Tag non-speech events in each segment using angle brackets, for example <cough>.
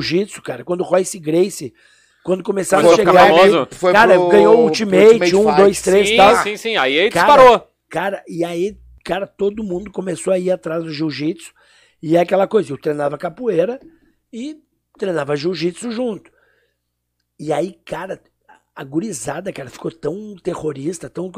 jiu-jitsu, cara. Quando o Royce Gracie, quando começaram Foi a chegar, famoso. Foi cara, pro- ganhou o pro Ultimate, um, Fight. dois, três e Sim, tal. sim, sim. Aí ele Cara, disparou. Cara, e aí, cara, todo mundo começou a ir atrás do jiu-jitsu. E é aquela coisa, eu treinava capoeira e treinava jiu-jitsu junto. E aí, cara, a gurizada, cara, ficou tão terrorista, tão.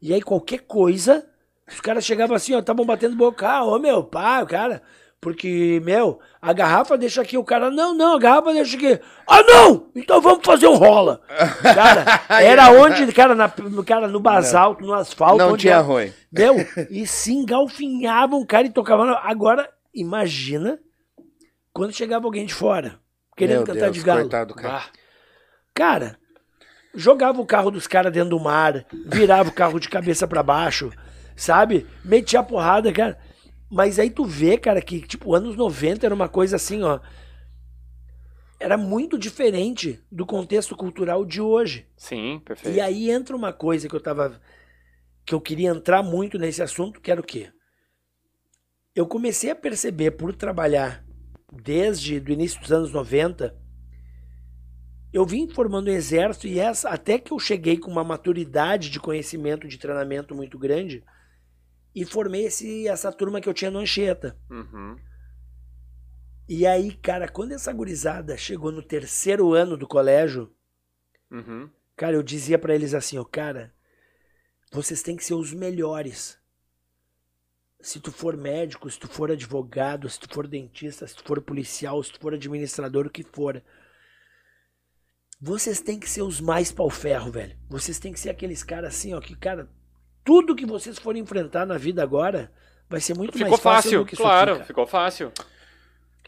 E aí, qualquer coisa, os caras chegavam assim, ó, estavam batendo boca, ah, ô meu, pá, cara. Porque, meu, a garrafa deixa aqui, o cara, não, não, a garrafa deixa aqui. Ah, não! Então vamos fazer um rola. <laughs> Cara, era onde, cara, na, cara no basalto, no asfalto. Não onde tinha era- ruim. meu, <laughs> e se engalfinhavam o cara e tocavam. na- Agora, imagina quando chegava alguém de fora, querendo Meu cantar Deus, de galo. coitado, cara. Ah, Cara, jogava o carro dos caras dentro do mar, virava o carro de cabeça pra baixo, sabe? Metia a porrada, cara. Mas aí tu vê, cara, que, tipo, anos 90 era uma coisa assim, ó. Era muito diferente do contexto cultural de hoje. sim, perfeito. E aí entra uma coisa que eu tava. que eu queria entrar muito nesse assunto, que era o quê? Eu comecei a perceber, por trabalhar desde o início dos anos 90, eu vim formando um exército e essa, até que eu cheguei com uma maturidade de conhecimento, de treinamento muito grande, e formei esse, essa turma que eu tinha no Anchieta. Uhum. E aí, cara, quando essa gurizada chegou no terceiro ano do colégio, Uhum. Cara, eu dizia pra eles assim, ó, cara, vocês têm que ser os melhores. Se tu for médico, se tu for advogado, se tu for dentista, se tu for policial, se tu for administrador, o que for. Vocês têm que ser os mais pau ferro, velho. Vocês têm que ser aqueles caras assim, ó, que, cara, tudo que vocês forem enfrentar na vida agora vai ser muito Ficou mais fácil, fácil, do que isso claro, cara. ficou fácil.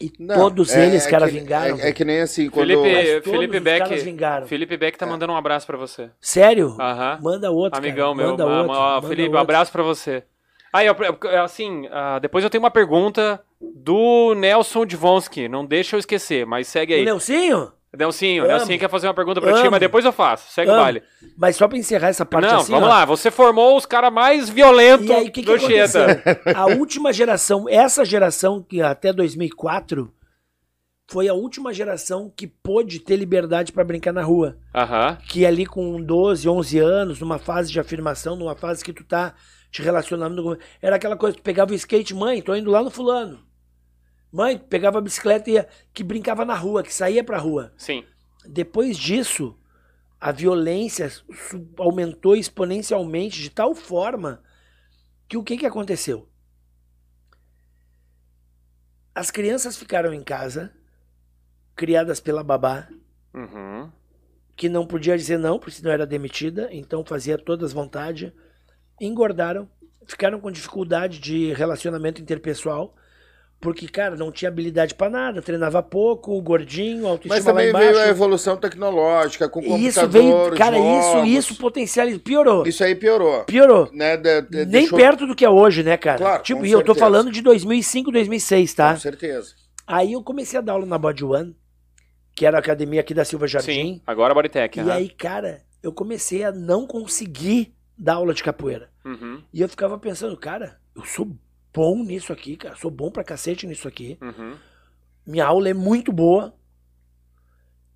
E Não, todos é- eles, é cara, que- vingaram. É, é que nem assim, quando... Felipe, Felipe Beck. vingaram. Felipe Beck tá mandando um abraço pra você. Sério? Aham. Manda outro, cara. Amigão meu. Manda ma- outro, ma- manda Felipe, um outro. abraço pra você. Aí, eu- assim, ah, depois eu tenho uma pergunta do Nelson Divonsky. Não deixa eu esquecer, mas segue O aí. Nelsinho? Nelsinho, Amo. Nelsinho quer fazer uma pergunta pra ti, Amo. mas depois eu faço. Segue o Amo. baile. Mas só pra encerrar essa parte Não, assim, vamos ó. lá. Você formou os caras mais violentos E aí, o que, que do? Anchieta. A última geração, essa geração que até 2004 foi a última geração que pôde ter liberdade pra brincar na rua. Que ali com 12, 11 anos, numa fase de afirmação, numa fase que tu tá te relacionando. Era aquela coisa, tu pegava o skate, mãe, tô indo lá no fulano. Mãe, pegava a bicicleta e ia, que brincava na rua, que saía pra rua. Sim. Depois disso, a violência aumentou exponencialmente de tal forma que o que, que aconteceu? As crianças ficaram em casa, criadas pela babá, Uhum. que não podia dizer não, porque senão era demitida, então fazia todas vontade, engordaram, ficaram com dificuldade de relacionamento interpessoal, porque, cara, não tinha habilidade pra nada, treinava pouco, gordinho, autoestima Mas também lá veio a evolução tecnológica, com isso veio, cara, isso, jogos. isso potencializou, piorou. Isso aí piorou. Piorou. Né, de- de- Nem deixou- perto do que é hoje, né, cara? Claro, tipo, com e eu tô falando de 2005, 2006, tá? Com certeza. Aí eu comecei a dar aula na Body One, que era a academia aqui da Silva Jardim. Sim. Agora a Bodytech. E aham. aí, cara, eu comecei a não conseguir dar aula de capoeira. Uhum. E eu ficava pensando, cara, eu sou bom nisso aqui, cara. Sou bom pra cacete nisso aqui. Uhum. Minha aula é muito boa.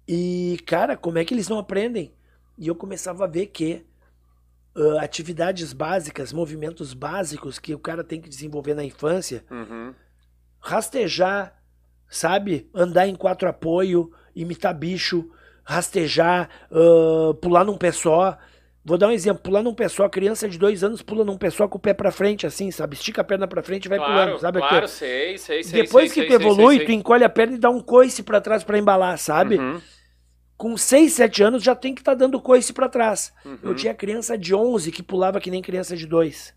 E, cara, como é que eles não aprendem? E eu começava a ver que ah, atividades básicas, movimentos básicos que o cara tem que desenvolver na infância, Uhum. rastejar, sabe? Andar em quatro apoio, imitar bicho, rastejar, ah, pular num pé só. Vou dar um exemplo, pular num só, criança de dois anos pula num só com o pé pra frente, assim, sabe? Estica a perna pra frente e vai Claro, pulando, sabe? claro, aqui? sei, sei, sei. Depois sei, que sei, tu sei, evolui, tu encolhe a perna e dá um coice pra trás pra embalar, sabe? Uhum. Com 6, 7 anos já tem que estar dando coice pra trás. Uhum. Eu tinha criança de 11 que pulava que nem criança de 2.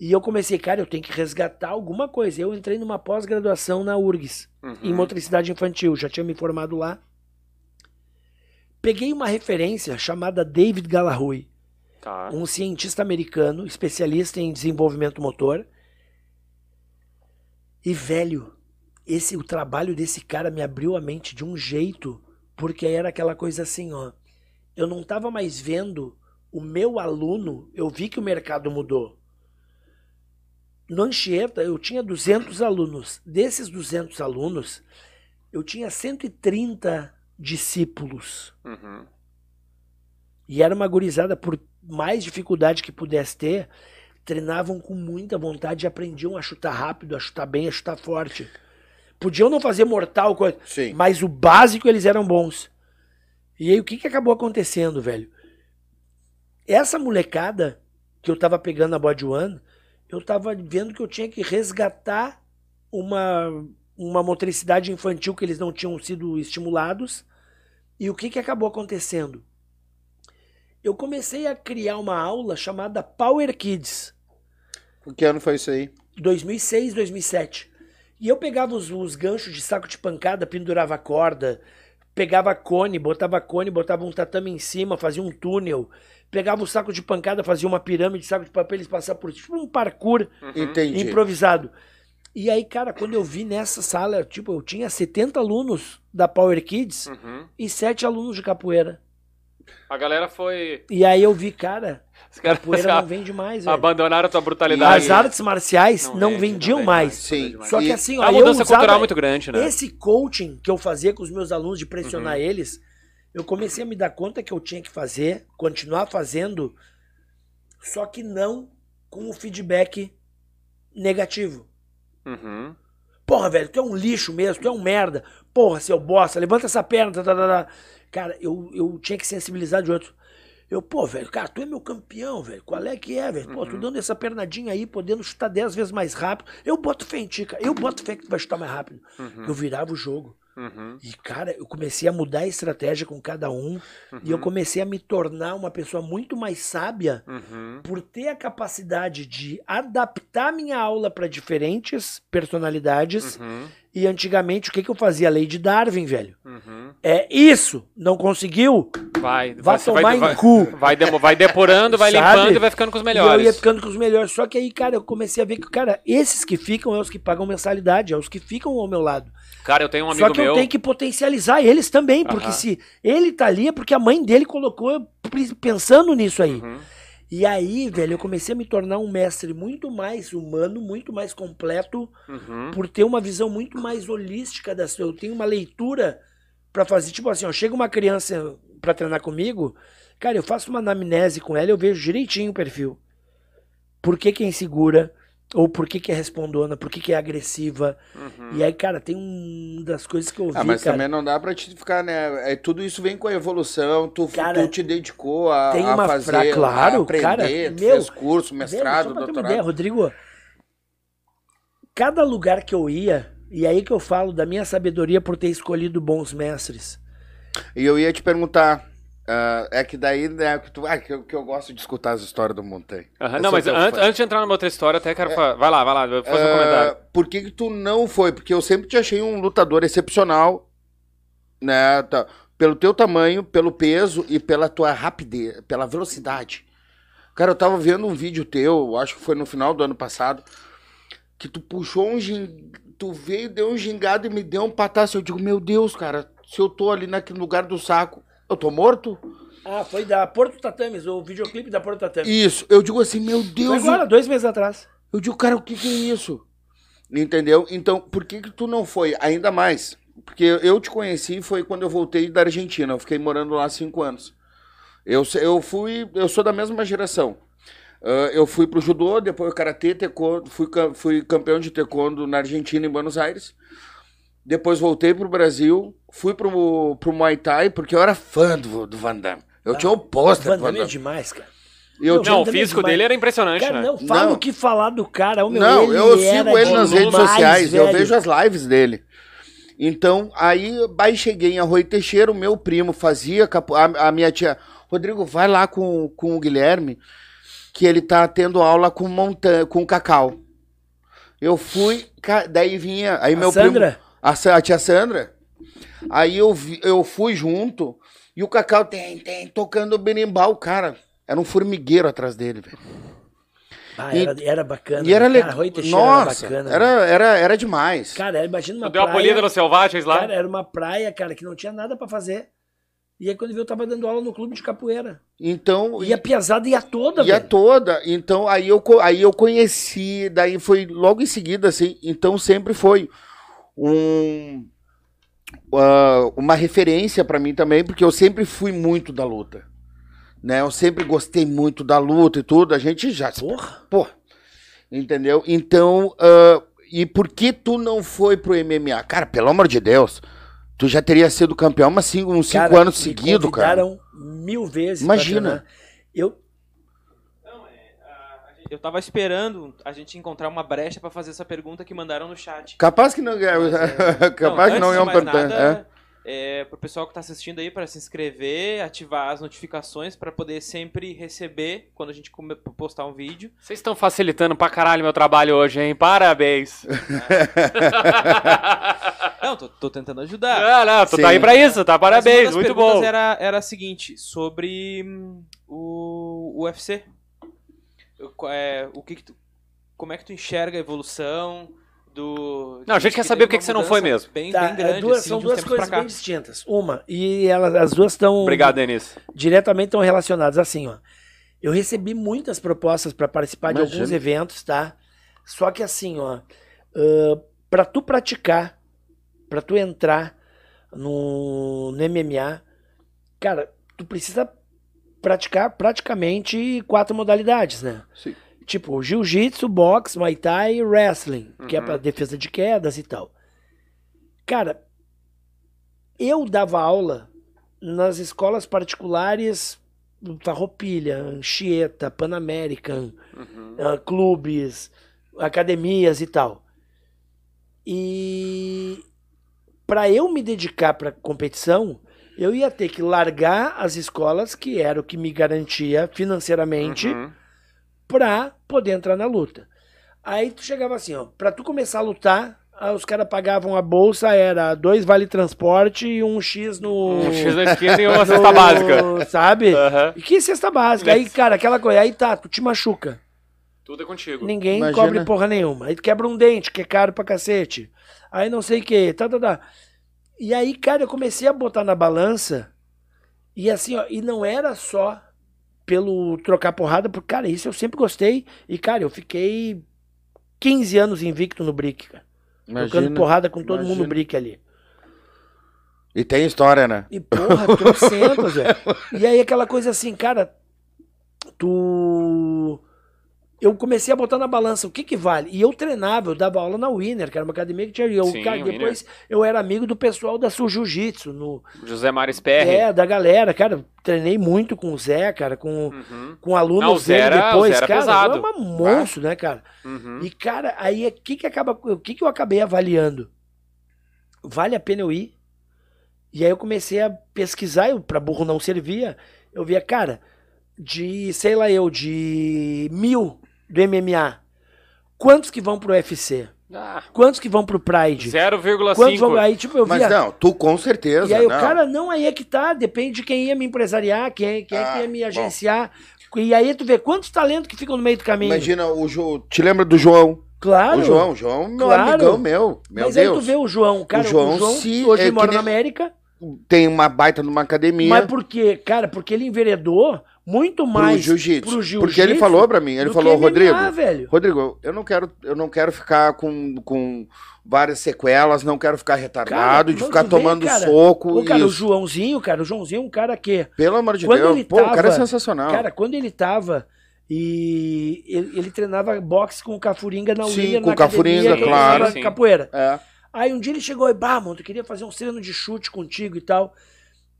E eu comecei, cara, eu tenho que resgatar alguma coisa. Eu entrei numa pós-graduação na URGS, em Uhum. motricidade infantil, já tinha me formado lá. Peguei uma referência chamada David Gallagher, Tá. um cientista americano, especialista em desenvolvimento motor. E velho, esse o trabalho desse cara me abriu a mente de um jeito, porque era aquela coisa assim, ó. Eu não tava mais vendo o meu aluno, eu vi que o mercado mudou. No Anchieta eu tinha 200 alunos. Desses 200 alunos, eu tinha 130 discípulos. Uhum. E era uma gurizada, por mais dificuldade que pudesse ter, treinavam com muita vontade e aprendiam a chutar rápido, a chutar bem, a chutar forte. Podiam não fazer mortal, coisa, Sim. mas o básico eles eram bons. E aí o que, que acabou acontecendo, velho? Essa molecada que eu tava pegando na Body One, eu tava vendo que eu tinha que resgatar uma, uma motricidade infantil que eles não tinham sido estimulados. E o que, que acabou acontecendo? Eu comecei a criar uma aula chamada Power Kids. Que ano foi isso aí? 2006, 2007. E eu pegava os, os ganchos de saco de pancada, pendurava a corda, pegava cone, botava cone, botava um tatame em cima, fazia um túnel, pegava o saco de pancada, fazia uma pirâmide, saco de papel, eles passavam por tipo um parkour Entendi. improvisado. E aí, cara, quando eu vi nessa sala, tipo, eu tinha 70 alunos da Power Kids Uhum. e 7 alunos de capoeira. A galera foi. E aí eu vi, cara, Os caras capoeira não <laughs> vende mais, velho. abandonaram a tua brutalidade. As artes marciais não, vende, vendiam vende mais. Sim. Só que assim, É ó, uma eu mudança usava cultural muito grande, né? esse coaching que eu fazia com os meus alunos de pressionar Uhum. eles, eu comecei a me dar conta que eu tinha que fazer, continuar fazendo, só que não com o feedback negativo. Uhum. Porra, velho, tu é um lixo mesmo, tu é um merda. Porra, seu bosta, levanta essa perna. Tá, tá, tá, tá. Cara, eu, eu tinha que sensibilizar de outro. Eu, pô, velho, cara, tu é meu campeão, velho. Qual é que é, velho? Pô, tu dando essa pernadinha aí, podendo chutar 10 vezes mais rápido. Eu boto fé em ti, cara. Eu boto fé que tu vai chutar mais rápido. Eu virava o jogo. Uhum. E, cara, eu comecei a mudar a estratégia com cada um. E eu comecei a me tornar uma pessoa muito mais sábia Uhum. por ter a capacidade de adaptar minha aula para diferentes personalidades. Uhum. E antigamente, o que, que eu fazia? Lei de Darwin, velho. Uhum. É isso! Não conseguiu? Vai, Vai você tomar vai, em vai, cu. vai, vai depurando, vai <laughs> Sabe? limpando e vai ficando com os E eu melhores. ia ficando com os melhores. Só que aí, cara, eu comecei a ver que, cara, esses que ficam é os que pagam mensalidade, é os que ficam ao meu lado. Cara, eu tenho um amigo Só que meu. eu tenho que potencializar eles também, porque Aham. se ele tá ali é porque a mãe dele colocou pensando nisso aí. Uhum. E aí, velho, eu comecei a me tornar um mestre muito mais humano, muito mais completo, Uhum. por ter uma visão muito mais holística das Eu tenho uma leitura pra fazer, tipo assim, ó, chega uma criança pra treinar comigo, cara, eu faço uma anamnese com ela, eu vejo direitinho o perfil. Por que que é insegura? Ou por que que é respondona? Por que que é agressiva? Uhum. E aí, cara, tem um das coisas que eu vi, Ah, mas cara. também não dá pra te ficar, né? É, tudo isso vem com a evolução. Tu, Cara, tu te dedicou a, tem a uma fazer, fra- claro, a aprender, cara, tu meu, fez curso, mestrado, só pra ter uma doutorado. ideia, Rodrigo, cada lugar que eu ia, e aí que eu falo da minha sabedoria por ter escolhido bons mestres. E eu ia te perguntar, ah, é que daí, né, que, tu, ah, que, eu, que eu gosto de escutar as histórias do Montanha. Não, mas antes, antes de entrar numa outra história, até quero falar. Vai lá, vai lá, vou fazer um Ah, comentário. Por que, que tu não foi? Porque eu sempre te achei um lutador excepcional, né? tá, pelo teu tamanho, pelo peso e pela tua rapidez, pela velocidade. Cara, eu tava vendo um vídeo teu, acho que foi no final do ano passado, que tu puxou um gin... tu veio, deu um gingado e me deu um pataço. Eu digo, meu Deus, cara, se eu tô ali naquele lugar do saco, eu tô morto? Ah, foi da Porto Tatames, o videoclipe da Porto Tatames. Isso, eu digo assim, meu Foi Deus, agora, dois meses atrás. Eu digo, cara, o que, que é isso? Entendeu? Então, por que, que tu não foi? Ainda mais. Porque eu te conheci foi quando eu voltei da Argentina. Eu fiquei morando lá cinco anos. Eu, eu fui. Eu sou da mesma geração. Ah, eu fui pro judô, depois karatê, taekwondo, fui, fui campeão de taekwondo na Argentina, em Buenos Aires. Depois voltei pro Brasil, fui pro, pro Muay Thai, porque eu era fã do, do Van Damme. Eu tinha o pôster do Van Damme é demais, cara. Eu Não, tinha Não, o também físico demais. dele era impressionante, Cara, né? não fala Não. o que falar do cara. ô, meu, Não, ele eu sigo ele nas redes sociais, eu velho. vejo as lives dele. Então, aí, aí cheguei em Arroio Teixeira, o meu primo fazia, a, a minha tia, Rodrigo, vai lá com, com o Guilherme, que ele tá tendo aula com montanha, com cacau. Eu fui, daí vinha, aí A meu Sandra? primo, a, Sa- a tia Sandra, aí eu, vi- eu fui junto, e o cacau tem, tem, tocando berimbau, cara, era um formigueiro atrás dele, velho. Ah, era, era bacana. E era né? legal. Nossa, era bacana. era, era, era demais. Cara, imagina uma Tu deu a praia... polida nos selvagens lá? Cara, era uma praia, cara, que não tinha nada pra fazer. E aí quando viu, eu tava dando aula no clube de capoeira. Então, E a piazada ia toda, ia velho. toda. Então, aí eu, aí eu conheci, daí foi logo em seguida, assim. Então, sempre foi um, ah, uma referência pra mim também, porque eu sempre fui muito da luta. Né? Eu sempre gostei muito da luta e tudo. A gente já. Porra. Pô. Entendeu? Então, ah, e por que tu não foi pro MMA? Cara, pelo amor de Deus. Tu já teria sido campeão mas cinco, uns cinco Cara, anos me seguidos, cara. convidaram mil vezes. Imagina. Eu, Não, é, a- a gente- eu tava esperando a gente encontrar uma brecha pra fazer essa pergunta que mandaram no chat. Capaz que não. <laughs> capaz que não antes iam mais perguntar. nada, é, pro pessoal que tá assistindo aí, para se inscrever, ativar as notificações pra poder sempre receber quando a gente postar um vídeo. Vocês estão facilitando pra caralho meu trabalho hoje, hein? Parabéns. <laughs> Não, tô, tô tentando ajudar. não, não, tu Sim. tá aí pra isso, tá? Mas Parabéns, uma das muito perguntas bom. Era, era a seguinte, sobre hum, o UFC. É, o que que tu- como é que tu enxerga a evolução do... Não, a gente quer que saber o que você não foi mesmo. Bem, tá, bem grande, duas- assim, são de duas coisas bem distintas. Uma, e elas, as duas estão Obrigado, Denis. diretamente estão relacionadas assim, ó. Eu recebi muitas propostas para participar de Imagino. alguns eventos, tá? Só que assim, ó, ah, pra tu praticar, pra tu entrar no, no MMA, cara, tu precisa praticar praticamente quatro modalidades, né? Sim. Tipo, jiu-jitsu, boxe, muay thai e wrestling, que é Uhum. pra defesa de quedas e tal. Cara, eu dava aula nas escolas particulares Farroupilha, Anchieta, Pan American, Uhum. ah, clubes, academias e tal. E para eu me dedicar para competição, eu ia ter que largar as escolas, que era o que me garantia financeiramente, Uhum. pra poder entrar na luta. Aí tu chegava assim, ó, pra tu começar a lutar, ah, os caras pagavam a bolsa, era dois vale transporte e um X no... Um X na esquina e uma <laughs> no- cesta básica. Sabe? Aham. E que cesta básica? Aí, cara, aquela coisa, aí tá, tu te machuca. Tudo é contigo. Ninguém Imagina. cobre porra nenhuma. Aí tu quebra um dente, que é caro pra cacete. Aí não sei o que, tá, tá, tá. E aí, cara, eu comecei a botar na balança. E assim, ó, e não era só pelo trocar porrada, porque, cara, isso eu sempre gostei. E, cara, eu fiquei 15 anos invicto no Brick, cara. Trocando porrada com todo mundo imagina. no Brick ali. E tem história, né? E porra, trocentos, <laughs> velho. E aí aquela coisa assim, cara, tu. Eu comecei a botar na balança o que que vale. E eu treinava, eu dava aula na Winner, que era uma academia que tinha. Eu, Sim, cara, Winner. depois eu era amigo do pessoal da Sul Jiu-Jitsu, no José Mário Sperry. É, da galera, cara. Treinei muito com o Zé, cara, com, Uhum. com alunos Não, Zé era- depois, Zé era cara. pesado. É um monstro, né, cara? Uhum. E, cara, aí o que que acaba. O que que eu acabei avaliando? Vale a pena eu ir? E aí eu comecei a pesquisar, eu, pra burro não servia. Eu via, cara, de, sei lá eu, de mil do MMA, quantos que vão pro UFC? Ah, Quantos que vão pro Pride? Quantos vão. 0,5. Aí, tipo, eu Mas via. não, tu com certeza. E aí o não. cara, não, aí é que tá, depende de quem ia me empresariar, quem, quem é que Ah, ia me bom. agenciar. E aí tu vê quantos talentos que ficam no meio do caminho. Imagina o João. Te lembra do João? claro. O João, o João, meu Claro. amigão meu. Meu Mas aí Deus. tu vê o João, cara, o João, João, se- hoje é mora nem- na América. Tem uma baita numa academia. Mas por quê? Cara, porque ele enveredou muito pro mais jiu-jitsu. pro jiu-jitsu Porque ele falou pra mim, ele falou, MMA, Rodrigo, velho. Rodrigo, eu não quero, eu não quero ficar com, com várias sequelas, não quero ficar retardado, de mas ficar tomando cara, soco. O cara, o. Joãozinho, cara, o Joãozinho é um cara que Pelo amor de Quando Deus, ele pô, o cara é tava- sensacional. Cara, quando ele tava e ele, ele treinava boxe com o Cafuringa na Sim, Winner, com na o Cafuringa, academia, claro. Sim. capoeira. é. Aí um dia ele chegou e, bah, mano, eu queria fazer um treino de chute contigo e tal.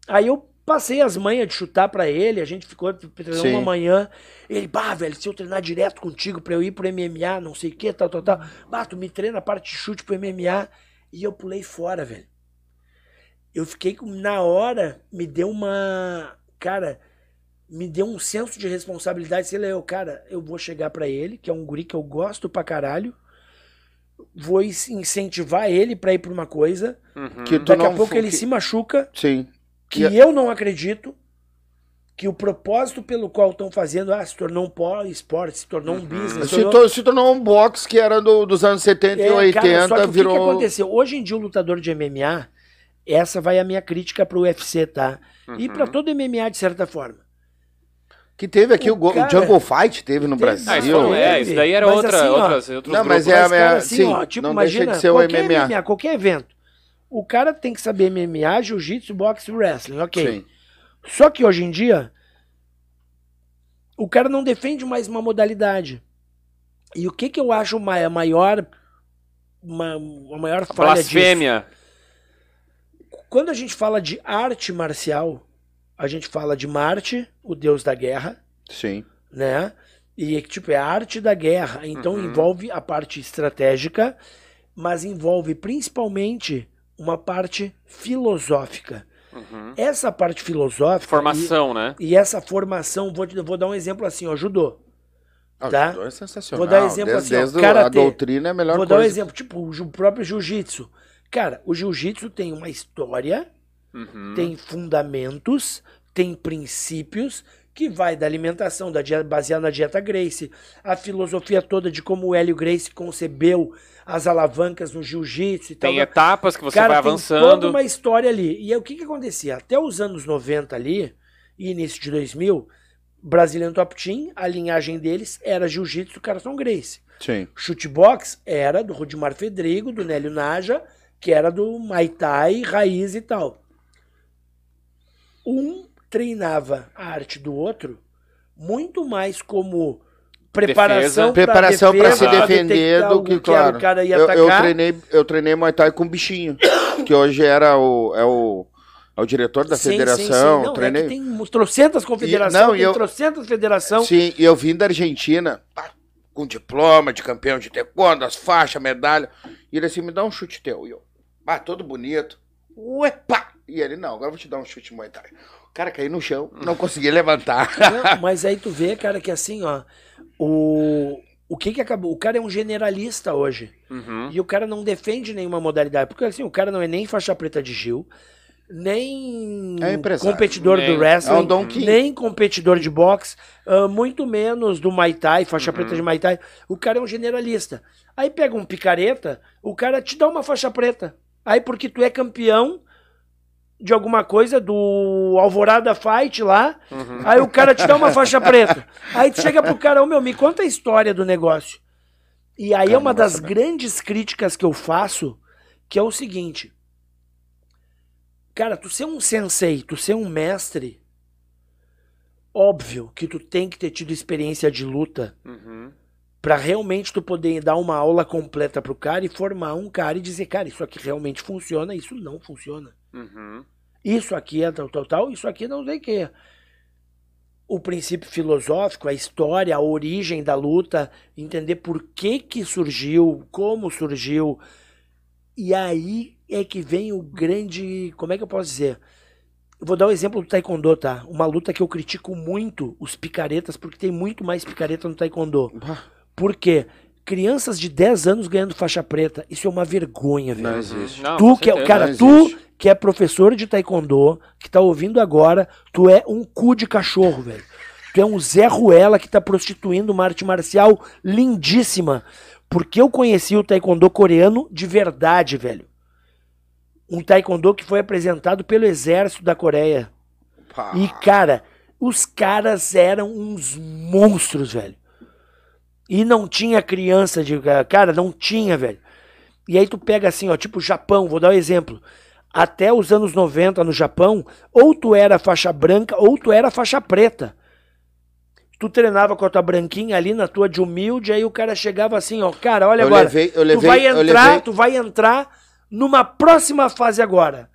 Aí eu passei as manhas de chutar pra ele, a gente ficou treinando Sim. uma manhã. Ele, bah, velho, se eu treinar direto contigo pra eu ir pro MMA, não sei o que, tal, tal, tal. Bah, tu me treina a parte de chute pro MMA. E eu pulei fora, velho. Eu fiquei com, na hora, me deu uma, cara, me deu um senso de responsabilidade. Sei lá, eu, cara, eu vou chegar pra ele, que é um guri que eu gosto pra caralho. Vou in- incentivar ele pra ir pra uma coisa. Uhum. Que Daqui a pouco ele que- se machuca, Sim. Que E- eu não acredito, que o propósito pelo qual estão fazendo, ah, se tornou um pó- esporte, se tornou um business. Se, tornou- tor- se tornou um box que era do- dos anos 70 e É, 80, cara, só que o que virou. que, aconteceu? Hoje em dia, o lutador de MMA, essa vai a minha crítica pro UFC, tá? E Uhum. pra todo MMA, de certa forma. Que teve aqui O o, o cara- Jungle Fight, teve no Teve- Brasil. Ah, não é, isso daí era Mas outra, assim, ó, outras, outros Não, mas grupos. é- Mas, cara, é- assim, sim, ó, tipo, não deixa imagina, de ser o qualquer MMA. qualquer evento. O cara tem que saber MMA, jiu-jitsu, boxe e wrestling, ok. Sim. Só que hoje em dia, o cara não defende mais uma modalidade. E o que que eu acho a maior, uma, a maior falha disso? Blasfêmia. Quando a gente fala de arte marcial, a gente fala de Marte, o deus da guerra, Sim. né? E tipo, é a arte da guerra. Então Uhum. envolve a parte estratégica, mas envolve principalmente uma parte filosófica. Uhum. Essa parte filosófica. Formação, né? E, e essa formação, vou, te- vou dar um exemplo assim, ó, judô. Ah, Tá. judô é sensacional. Vou dar exemplo desde, assim, ó, desde o- a doutrina é a melhor vou dar um coisa. exemplo, tipo, o próprio jiu-jitsu. Cara, o jiu-jitsu tem uma história, Uhum. tem fundamentos, tem princípios que vai da alimentação, da dieta, baseada na dieta Grace, a filosofia toda de como o Hélio Grace concebeu as alavancas no jiu-jitsu e tal. Tem etapas que você Cara, vai tem avançando. toda uma história ali. E aí, o que que acontecia? Até os anos 90 ali, e início de 2000, Brazilian Top Team, a linhagem deles era jiu-jitsu Carson Grace. Sim. Chutebox era do Rudimar Fedrigo, do Nélio Naja, que era do Muay Thai, raiz e tal. Um treinava a arte do outro muito mais como preparação pra Preparação defesa, se defender do que, claro. O cara ia eu, eu treinei, eu treinei Muay Thai com bichinho, <coughs> que hoje era o, é o, é o diretor da Sim, federação. sim, sim. Não, treinei. é que tem trocentas confederações, não, tem eu- trocentas federação. Sim, e eu vim da Argentina, com diploma de campeão de taekwondo, as faixas, medalha. E ele assim, me dá um chute teu. E eu, pá, todo bonito. Ué, pá! E ele, não, agora eu vou te dar um chute Muay Thai. Cara caiu no chão, não conseguia levantar. Não, mas aí tu vê, cara, que assim, ó, o, o que que acabou? O cara é um generalista hoje. Uhum. E o cara não defende nenhuma modalidade. Porque assim, o cara não é nem faixa preta de Gil, nem É competidor Nem- do wrestling, é um nem competidor de boxe, ah, muito menos do Muay Thai, faixa Uhum. preta de Muay Thai. O cara é um generalista. Aí pega um picareta, o cara te dá uma faixa preta. Aí porque tu é campeão de alguma coisa do Alvorada Fight lá, Uhum. aí o cara te dá uma <laughs> faixa preta. Aí tu chega pro cara, ô meu, me conta a história do negócio. E aí é uma das grandes críticas que eu faço, que é o seguinte. Cara, tu ser um sensei, tu ser um mestre, óbvio que tu tem que ter tido experiência de luta Uhum. Pra realmente tu poder dar uma aula completa pro cara e formar um cara e dizer, cara, isso aqui realmente funciona, isso não funciona. Uhum. Isso aqui é tal, tal, tal, isso aqui não sei o que. O princípio filosófico, a história, a origem da luta, entender por que que surgiu, como surgiu. E aí é que vem o grande, como é que eu posso dizer? Eu vou dar o exemplo do taekwondo, tá? Uma luta que eu critico muito os picaretas, porque tem muito mais picareta no taekwondo. Por quê? Crianças de 10 anos ganhando faixa preta, isso é uma vergonha, velho. Não existe. Não, Tu que é, cara, não tu existe. que é professor de taekwondo, que tá ouvindo agora, tu é um cu de cachorro, velho. Tu é um Zé Ruela que tá prostituindo uma arte marcial lindíssima. Porque eu conheci o taekwondo coreano de verdade, velho. Um taekwondo que foi apresentado pelo exército da Coreia. Pá. E, cara, os caras eram uns monstros, velho. E não tinha criança de. Cara, não tinha, velho. E aí tu pega assim, ó, tipo Japão, vou dar um exemplo. Até os anos 90 no Japão, ou tu era faixa branca ou tu era faixa preta. Tu treinava com a tua branquinha ali na tua de humilde, aí o cara chegava assim, ó, cara, olha eu agora. levei, eu tu levei, vai eu entrar, tu vai entrar numa próxima fase agora.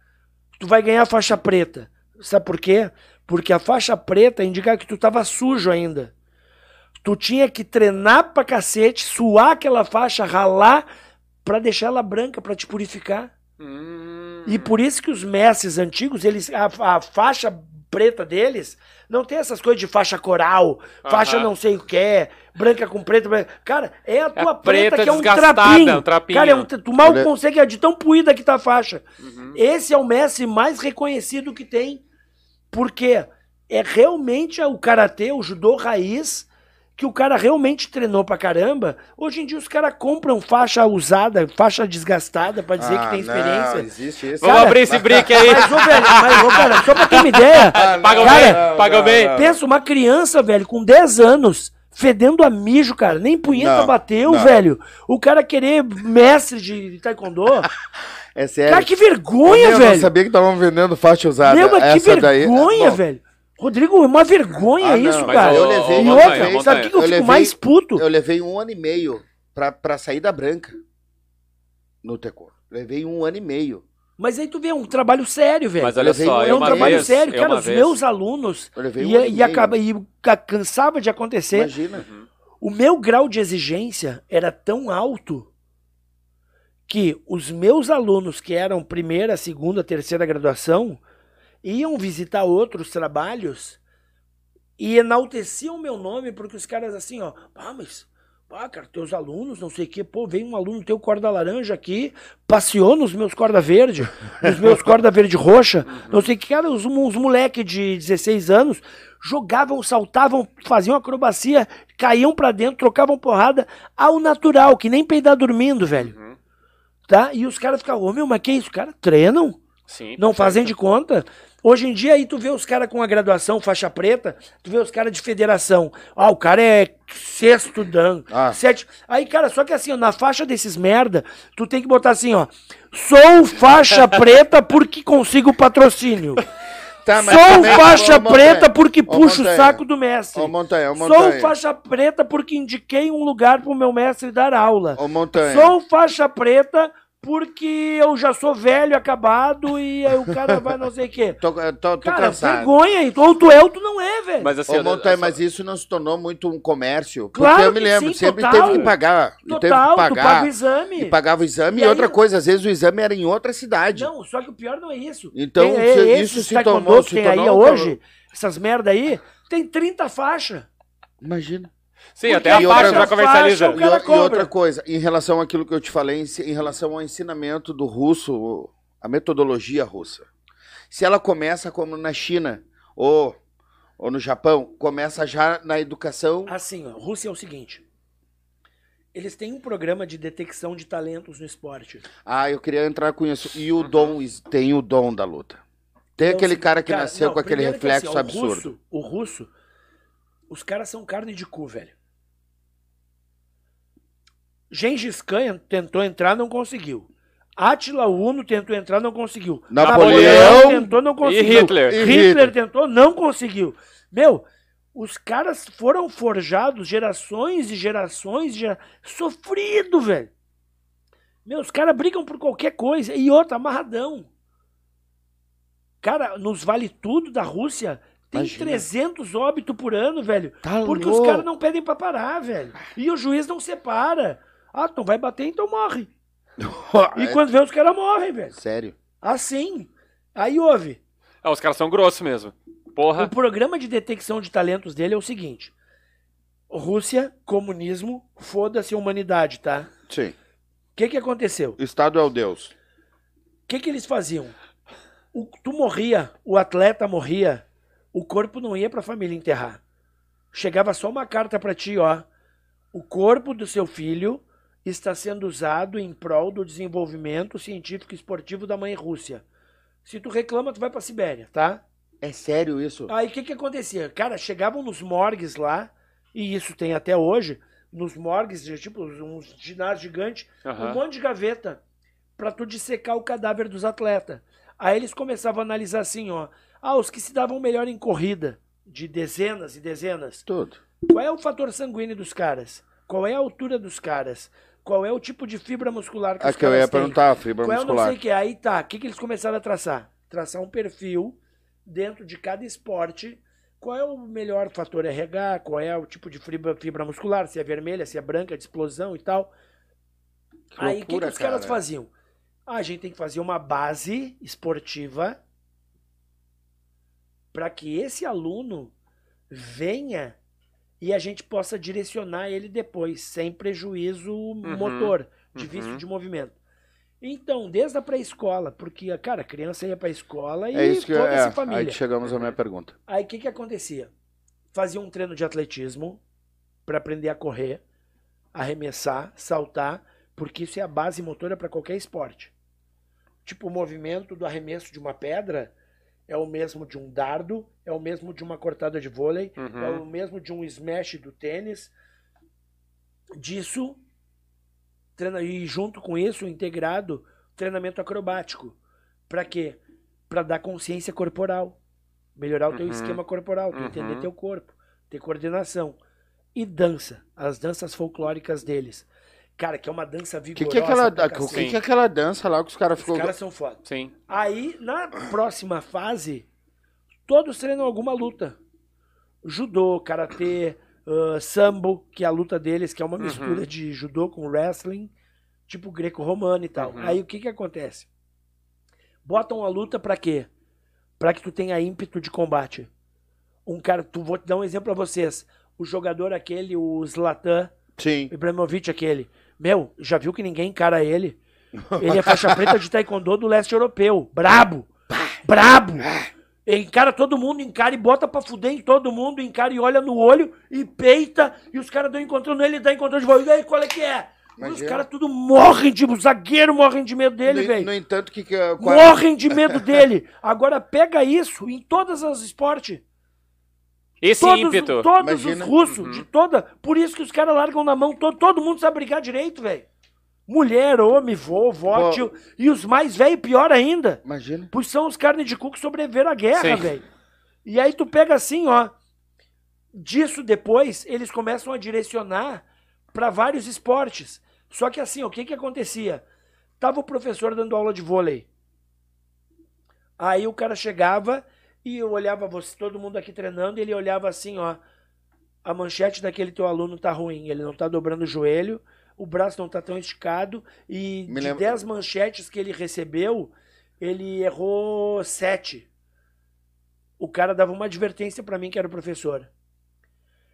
Tu vai ganhar faixa preta. Sabe por quê? Porque a faixa preta indica que tu tava sujo ainda. Tu tinha que treinar pra cacete, suar aquela faixa, ralar pra deixar ela branca, pra te purificar. Hum. E por isso que os mestres antigos, eles a, a faixa preta deles não tem essas coisas de faixa coral, faixa Aham. não sei o que, branca com preto. branca- Cara, é a tua a preta, preta que é um desgastada, trapinho. um trapinho. Cara, é um, tu mal Olha- consegue, de tão puída que tá a faixa. Uhum. Esse é o mestre mais reconhecido que tem. Porque é realmente o karatê, o judô raiz, que o cara realmente treinou pra caramba. Hoje em dia os caras compram faixa usada, faixa desgastada pra dizer que Ah, tem experiência. Não, existe isso. Vamos Cara, abrir esse brick aí. Mas, ô, velho, mas, ô, cara, só pra ter uma ideia, <laughs> Paga Cara, bem, paga bem. pensa uma criança, velho, com 10 anos, fedendo a mijo, cara, nem punheta Não, bateu, não. velho. O cara querer mestre de taekwondo, <laughs> É sério. Cara, que vergonha, Eu não velho. sabia que estavam vendendo faixa usada. Meu, mas que daí- vergonha, Bom, velho. Rodrigo, é uma vergonha Ah, isso, mas cara. eu levei- e outra, levei- sabe o que, que eu, eu fico levei- mais puto? Eu levei um ano e meio pra, pra sair da branca no Tecor. Levei um ano e meio. Mas aí tu vê, é um trabalho sério, velho. Mas olha levei só, é um trabalho vez, sério, cara. Os vez- meus alunos. Eu levei um E, ano e, e, meio. acaba, e ca- cansava de acontecer. Imagina. O meu grau de exigência era tão alto que os meus alunos que eram primeira, segunda, terceira graduação iam visitar outros trabalhos e enalteciam o meu nome porque os caras assim, ó, ah, mas ah, cara, teus alunos, não sei o que, pô, veio um aluno teu corda laranja aqui, passeou nos meus corda verde, nos meus <laughs> corda verde roxa, não sei o que, cara, os, os moleque de 16 anos jogavam, saltavam, faziam acrobacia, caíam pra dentro, trocavam porrada ao natural, que nem peidar dormindo, velho. Uhum. Tá? E os caras ficavam, ô meu, mas que isso? Cara, treinam? Sim. Não perfeito. fazem de conta. Hoje em dia aí tu vê os caras com a graduação, faixa preta, tu vê os caras de federação. Ah, o cara é sexto dan, Ah. sete. Aí, cara, só que assim, ó, na faixa desses merda, tu tem que botar assim, ó. Sou faixa <laughs> preta porque consigo patrocínio. <laughs> Tá, Sou também- faixa Ô, preta porque ô, puxo o Montanha, saco do mestre. Ô, Montanha, ô, Sou Montanha. faixa preta porque indiquei um lugar pro meu mestre dar aula. Ô, Montanha. Sou faixa preta porque eu já sou velho, acabado e aí o cara vai não sei o quê. <laughs> Tô, tô, tô Cara, cansado. vergonha. aí. Ou tu é ou tu não é, velho. Mas assim, Ô, eu- Montanha, eu- mas isso não se tornou muito um comércio? Claro porque eu me lembro, sim, sempre total. teve que pagar. e teve que Total, tu pagar. paga o exame. E pagava o exame. E E, aí- outra coisa, às vezes o exame era em outra cidade. Não, só que o pior não é isso. Então, Tem, se- é, isso se tornou- se tem aí tornou- hoje, essas merda aí, tem 30 faixas. Imagina. Sim, Porque até a e faixa outra- já comercializa. faixa, E, e outra coisa, em relação àquilo que eu te falei, em, relação ao ensinamento do russo, a metodologia russa. Se ela começa como na China ou, ou no Japão, começa já na educação. Assim, ó, Rússia é o seguinte. Eles têm um programa de detecção de talentos no esporte. Ah, eu queria entrar com isso. E o dom, is- tem o dom da luta. Tem Então, aquele assim, cara que cara, nasceu não, com aquele que, reflexo assim, ó, absurdo. O russo, o russo, os caras são carne de cu, velho. Gengis Khan tentou entrar, não conseguiu. Attila Uno tentou entrar, não conseguiu. Napoleão tentou, não E conseguiu. Hitler. E Hitler Hitler. tentou, não conseguiu. Meu, os caras foram forjados gerações e gerações, gera... sofrido, velho. Meu, os caras brigam por qualquer coisa. E outra, amarradão. Cara, nos vale tudo da Rússia, tem Imagina. 300 óbitos por ano, velho. Tá Porque louco. os caras não pedem pra parar, velho. E o juiz não separa. Ah, tu vai bater, então morre. <laughs> E É quando vê, os caras morrem, velho. Sério. Assim. Aí houve. Ah, os caras são grossos mesmo. Porra. O programa de detecção de talentos dele é o seguinte: Rússia, comunismo, foda-se a humanidade, tá? Sim. O que que aconteceu? O Estado é o Deus. O que que eles faziam? O- tu morria, o atleta morria, o corpo não ia pra família enterrar. Chegava só uma carta pra ti, ó. O corpo do seu filho está sendo usado em prol do desenvolvimento científico e esportivo da mãe Rússia. Se tu reclama, tu vai pra Sibéria, tá? É sério isso? Aí o que que acontecia? Cara, chegavam nos morgues lá, e isso tem até hoje, nos morgues, tipo, uns ginásios gigantes, um Aham. monte de gaveta pra tu dissecar o cadáver dos atletas. Aí eles começavam a analisar assim, ó. Ah, os que se davam melhor em corrida, de dezenas e dezenas. Tudo. Qual é o fator sanguíneo dos caras? Qual é a altura dos caras? Qual é o tipo de fibra muscular que É os que eu ia têm? perguntar, a fibra Qual é o não muscular. sei o que? Aí tá, o que, que eles começaram a traçar? Traçar um perfil dentro de cada esporte. Qual é o melhor fator RH? Qual é o tipo de fibra, fibra muscular? Se é vermelha, se é branca, de explosão e tal. Que Aí o que, que os caras cara. faziam? Ah, a gente tem que fazer uma base esportiva para que esse aluno venha e a gente possa direcionar ele depois, sem prejuízo motor, de uhum. vício de movimento. Então, desde a pré-escola, porque, cara, a criança ia pra escola e É isso que eu, foda-se é, família. aí chegamos à minha pergunta. Aí o que que acontecia? Fazia um treino de atletismo para aprender a correr, arremessar, saltar, porque isso é a base motora para qualquer esporte. Tipo, o movimento do arremesso de uma pedra é o mesmo de um dardo, é o mesmo de uma cortada de vôlei, Uhum. é o mesmo de um smash do tênis. Disso, treina, e junto com isso, integrado, treinamento acrobático. Pra quê? Pra dar consciência corporal. Melhorar o teu Uhum. esquema corporal, tu Uhum. entender teu corpo, ter coordenação. E dança, as danças folclóricas deles. Cara, que é uma dança O que, vigorosa. que é aquela, que, que é aquela dança lá que os caras Os ficam. caras são foda. Sim. Aí, na próxima fase, todos treinam alguma luta. Judô, karatê, ah, sambo, que é a luta deles, que é uma Uhum. mistura de judô com wrestling, tipo greco-romano e tal. Uhum. Aí o que que acontece? Botam a luta pra quê? Pra que tu tenha ímpeto de combate. Um cara, tu vou te dar um exemplo pra vocês. O jogador aquele, o Zlatan Sim. Ibrahimovic aquele. Meu, já viu que ninguém encara ele? Ele é faixa preta de taekwondo do leste europeu. Brabo. Brabo. Encara todo mundo, encara e bota pra fuder em todo mundo, encara e olha no olho e peita. E os caras dão encontrando ele, dá encontrando de volta. E aí, qual é que é? E os Imagina. caras tudo morrem de. Os zagueiros morrem de medo dele, velho. no entanto, que, que Morrem de medo <laughs> dele. Agora pega isso em todas as esportes. Esse Todos, ímpeto. todos Imagina. os russos, Uhum. de toda. Por isso que os caras largam na mão, todo, todo mundo sabe brigar direito, velho. Mulher, homem, vô, vó, Bom. tio. E os mais velhos, pior ainda. Imagina. Pois são os carne de cu que sobreviveram à guerra, velho. E aí tu pega assim, ó. Disso depois, eles começam a direcionar pra vários esportes. Só que assim, ó, o que que acontecia? Tava o professor dando aula de vôlei. Aí o cara chegava e eu olhava você, todo mundo aqui treinando, e ele olhava assim, ó. A manchete daquele teu aluno tá ruim, ele não tá dobrando o joelho, o braço não tá tão esticado, e Me de lembra- 10 manchetes que ele recebeu, ele errou 7. O cara dava uma advertência pra mim, que era o professor.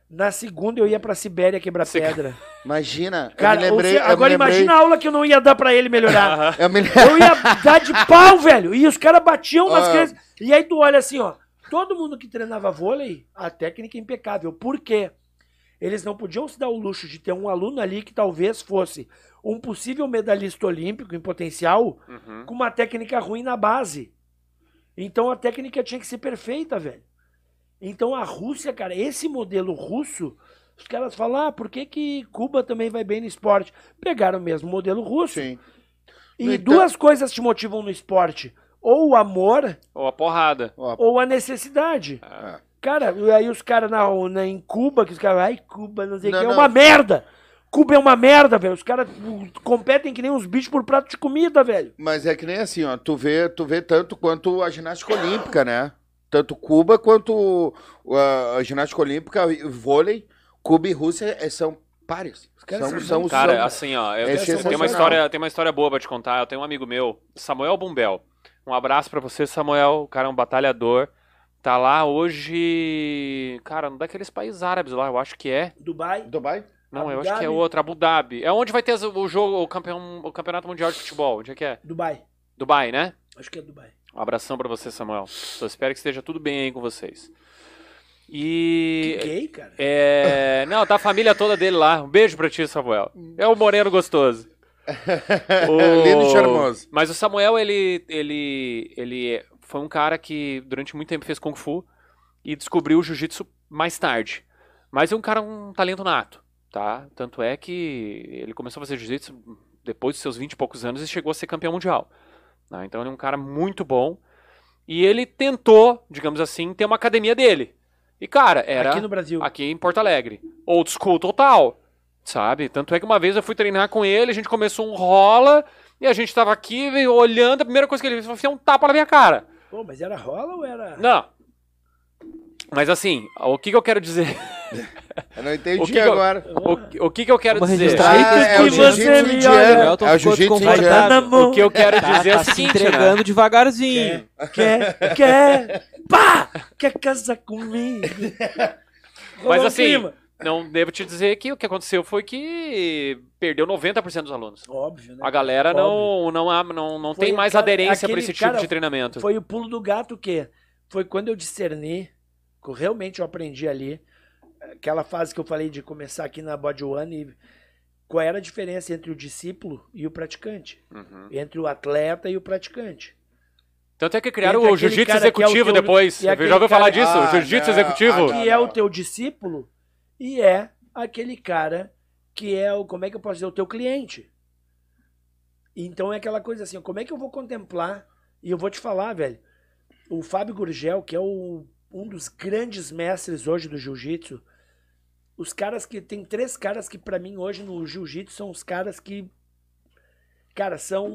Na segunda eu ia pra Sibéria quebrar Você- pedra. <laughs> Imagina. Cara, eu me lembrei, seja, eu me agora lembrei- imagina a aula que eu não ia dar pra ele melhorar. Eu me, Eu ia dar de pau, <laughs> velho. E os caras batiam nas Ah. crianças. E aí tu olha assim, ó. Todo mundo que treinava vôlei, a técnica é impecável. Por quê? Eles não podiam se dar o luxo de ter um aluno ali que talvez fosse um possível medalhista olímpico em potencial Uhum. com uma técnica ruim na base. Então a técnica tinha que ser perfeita, velho. Então a Rússia, cara, esse modelo russo, os caras falam, ah, por que, que Cuba também vai bem no esporte? Pegaram o mesmo modelo russo. Sim. E No duas coisas te motivam no esporte: ou o amor Ou a porrada. Ou a necessidade. é. Cara, e aí os caras na, na, em Cuba, que os caras, ai, Cuba, não sei o Não, que, é não. uma merda. Cuba é uma merda, velho. Os caras uh, competem que nem uns bichos por prato de comida, velho. Mas é que nem assim, ó. Tu vê, tu vê tanto quanto a ginástica olímpica, né? Tanto Cuba quanto a ginástica olímpica o vôlei. Cuba e Rússia eh, são pares. caras São, são são. Cara, são- assim, ó, eu, É tem, uma história, tem uma história boa pra te contar. Eu tenho um amigo meu, Samuel Bumbel. Um abraço pra você, Samuel. O cara é um batalhador. Tá lá hoje, cara, um daqueles países árabes lá, eu acho que é. Dubai. Dubai? Não, Abu eu acho que é Dhabi? outro, Abu Dhabi. É onde vai ter o jogo, o, campeão, o campeonato mundial de futebol. Onde é que é? Dubai. Dubai, né? Acho que é Dubai. Um abração pra você, Samuel. Eu espero que esteja tudo bem aí com vocês. E. Que gay, cara. É. Não, tá a família toda dele lá. Um beijo pra ti, Samuel. É o moreno gostoso. <laughs> O- Lindo e charmoso. Mas o Samuel, ele, ele, ele foi um cara que durante muito tempo fez Kung Fu e descobriu o Jiu-Jitsu mais tarde. Mas é um cara, um talento nato, tá? Tanto é que ele começou a fazer Jiu-Jitsu depois dos seus 20 e poucos anos e chegou a ser campeão mundial. Né? Então ele é um cara muito bom. E ele tentou, digamos assim, ter uma academia dele. E, cara, era Aqui no Brasil. aqui em Porto Alegre. Old school total, sabe? Tanto é que uma vez eu fui treinar com ele, a gente começou um rola, e a gente tava aqui veio olhando, a primeira coisa que ele fez foi enfiar um tapa na minha cara. Pô, mas era rola ou era. Não. Mas assim, o que, que eu quero dizer? <laughs> Eu não entendi O que que eu- agora. O, o que, que eu quero Vamos dizer? Ah, é que o você jiu-jitsu me indiano. olha. É o jiu-jitsu indiano. mão. O que eu quero Tá, dizer é tá o se seguinte, entregando né? devagarzinho. Quer, quer, pá! Quer casar comigo? Mas assim, clima. não devo te dizer que o que aconteceu foi que perdeu 90% dos alunos. Óbvio, né? A galera não, não, há- não, não Foi tem mais cara- aderência para esse tipo cara- de treinamento. Foi o pulo do gato que foi quando eu discerni, que realmente eu aprendi ali, aquela fase que eu falei de começar aqui na Body One, e qual era a diferença entre o discípulo e o praticante, Uhum. entre o atleta e o praticante. Tanto é que criaram Entre o jiu-jitsu que é o executivo teu- depois. Já ouviu falar cara- disso? Ah, jiu-jitsu não, executivo. ah, que é o teu discípulo e é aquele cara que é o, como é que eu posso dizer, o teu cliente. Então é aquela coisa assim, como é que eu vou contemplar? E eu vou te falar, velho. O Fábio Gurgel, que é o, um dos grandes mestres hoje do jiu-jitsu, os caras que. Tem três caras que, pra mim, hoje no jiu-jitsu, são os caras que. Cara, são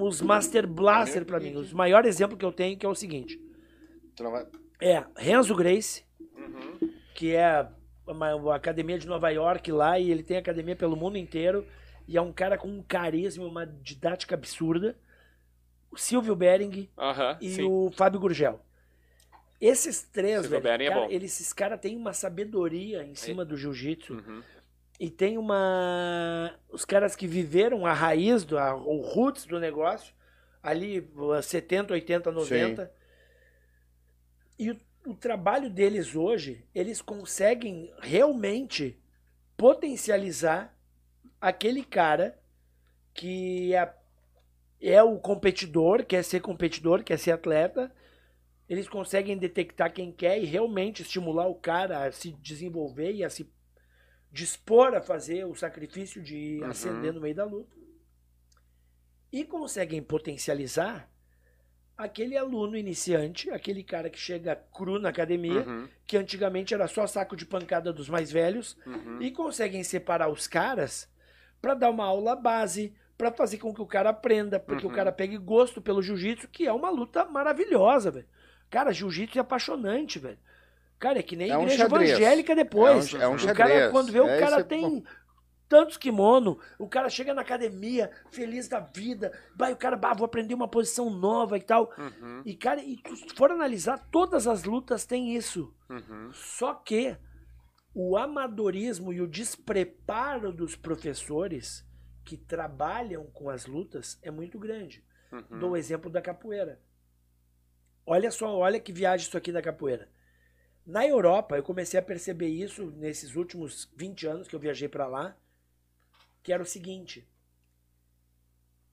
os Master Blaster pra mim. Os maior exemplo que eu tenho que é o seguinte. Vai- É Renzo Grace, que é uma, uma academia de Nova York lá, e ele tem academia pelo mundo inteiro, e é um cara com um carisma, uma didática absurda. O Silvio Bering e sim. o Fábio Gurgel. Esses três, Silvio velho, é cara, bom. eles, esses caras têm uma sabedoria em cima do jiu-jitsu. Uhum. E tem uma. Os caras que viveram a raiz, do, a, o roots do negócio, ali, uh, 70, 80, 90. E o, o trabalho deles hoje, eles conseguem realmente potencializar aquele cara que é, é o competidor, quer ser competidor, quer ser atleta. Eles conseguem detectar quem quer e realmente estimular o cara a se desenvolver e a se dispor a fazer o sacrifício de Uhum. ascender no meio da luta. E conseguem potencializar aquele aluno iniciante, aquele cara que chega cru na academia, Uhum. que antigamente era só saco de pancada dos mais velhos, Uhum. e conseguem separar os caras para dar uma aula base, para fazer com que o cara aprenda, porque Uhum. o cara pegue gosto pelo jiu-jitsu, que é uma luta maravilhosa, velho. Cara, jiu-jitsu é apaixonante, velho. Cara, é que nem É um igreja xadrez. evangélica depois. É um- é um o cara, quando vê, o É cara esse- tem tantos kimono, o cara chega na academia, feliz da vida, vai, o cara, bah, vou aprender uma posição nova e tal. Uhum. E, cara, e se for analisar, todas as lutas têm isso. Uhum. Só que o amadorismo e o despreparo dos professores que trabalham com as lutas é muito grande. Uhum. Dou o exemplo da capoeira. Olha só, olha que viagem isso aqui da capoeira. Na Europa, eu comecei a perceber isso nesses últimos 20 anos que eu viajei para lá, que era o seguinte.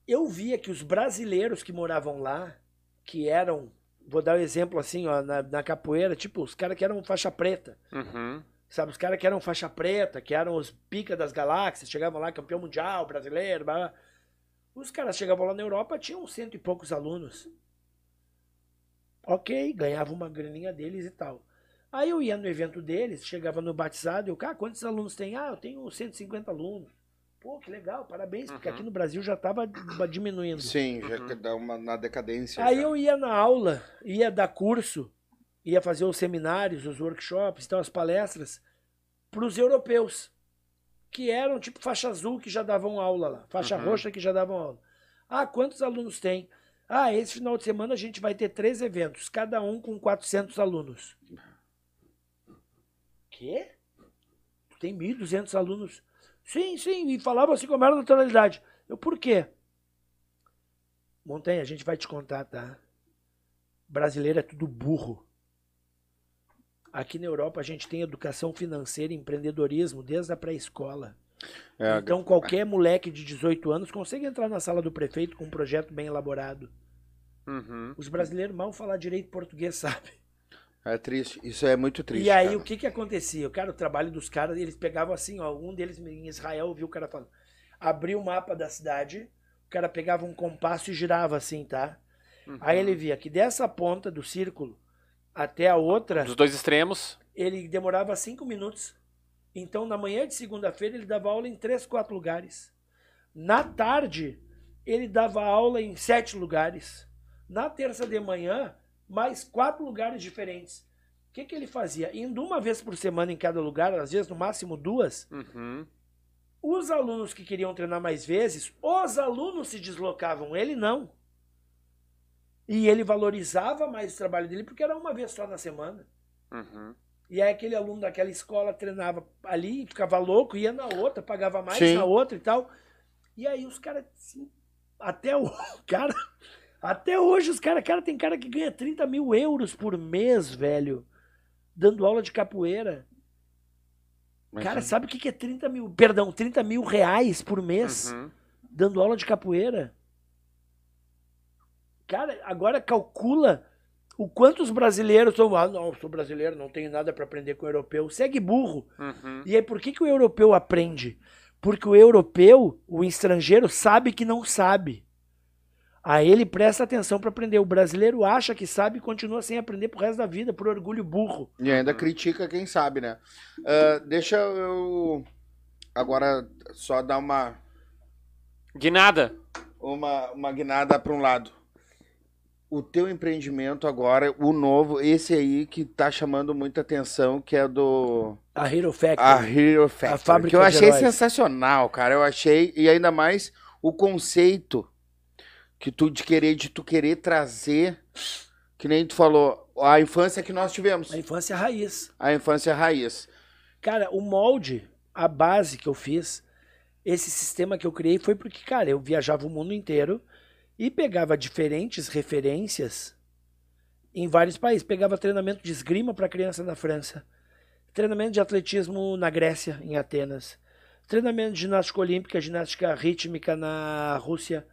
Eu via que os brasileiros que moravam lá, que eram, vou dar um exemplo assim, ó, na, na capoeira, tipo, os caras que eram faixa preta, Uhum. Sabe, os caras que eram faixa preta, que eram os pica das galáxias, chegavam lá, campeão mundial, brasileiro, blá, blá. Os caras chegavam lá na Europa, tinham cento e poucos alunos. Ok, ganhava uma graninha deles e tal. Aí eu ia no evento deles, chegava no batizado, eu, cara, quantos alunos tem? Ah, eu tenho 150 alunos. Pô, que legal, parabéns, porque Uhum. aqui no Brasil já tava diminuindo. Sim, já Uhum. dá uma na decadência. Aí já. eu ia na aula, ia dar curso, ia fazer os seminários, os workshops, então as palestras para os europeus, que eram tipo faixa azul que já davam aula lá, faixa Uhum. roxa que já davam aula. Ah, quantos alunos tem? Ah, esse final de semana a gente vai ter três eventos, cada um com 400 alunos. Quê? Tu tem 1.200 alunos? Sim, sim, e falava assim com a maior naturalidade. Eu, por quê? Montanha, a gente vai te contar, tá? Brasileiro é tudo burro. Aqui na Europa a gente tem educação financeira e empreendedorismo desde a pré-escola. É, Então qualquer moleque de 18 anos consegue entrar na sala do prefeito com um projeto bem elaborado. Uhum. Os brasileiros mal falar direito português, <laughs> sabe? é triste. Isso é muito triste. e aí cara. o que que acontecia? Cara, o trabalho dos caras, eles pegavam assim, ó, um deles em Israel, viu o cara falando, abriu o mapa da cidade, o cara pegava um compasso e girava assim, tá? Uhum. Aí ele via que dessa ponta do círculo até a outra, Dos dois extremos. ele demorava cinco minutos. Então, na manhã de segunda-feira, ele dava aula em três, quatro lugares. Na tarde, ele dava aula em sete lugares. Na terça de manhã, mais quatro lugares diferentes. O que, que ele fazia? Indo uma vez por semana em cada lugar, às vezes no máximo duas, Uhum. os alunos que queriam treinar mais vezes, os alunos se deslocavam, ele não. E ele valorizava mais o trabalho dele porque era uma vez só na semana. Uhum. E aí aquele aluno daquela escola treinava ali, ficava louco, ia na outra, pagava mais Sim. na outra e tal. E aí os caras, assim, até o <laughs> cara, até hoje os caras, cara, tem cara que ganha 30 mil euros por mês, velho, dando aula de capoeira. Mas Cara, sabe o que que é 30 mil, perdão, 30 mil reais por mês Uhum. dando aula de capoeira? Cara, agora calcula o quanto os brasileiros são, ah, não, sou brasileiro, não tenho nada para aprender com o europeu. Segue burro. Uhum. E aí, por que, que o europeu aprende? Porque o europeu, o estrangeiro, sabe que não sabe. Aí ele presta atenção para aprender. O brasileiro acha que sabe e continua sem aprender pro resto da vida, por orgulho burro. E ainda critica quem sabe, né? Ah, deixa eu agora só dar uma, Guinada. uma, uma guinada para um lado. O teu empreendimento agora, o novo, esse aí que tá chamando muita atenção, que é do A Hero Factory. a Hero Factory, fábrica que eu achei heróis. sensacional, cara. Eu achei e ainda mais o conceito que tu de querer de tu querer trazer, que nem tu falou, a infância que nós tivemos, A infância raiz. a infância raiz. Cara, o molde, a base que eu fiz, esse sistema que eu criei foi porque, cara, eu viajava o mundo inteiro e pegava diferentes referências em vários países. Pegava treinamento de esgrima para criança na França, treinamento de atletismo na Grécia, em Atenas, treinamento de ginástica olímpica, ginástica rítmica na Rússia.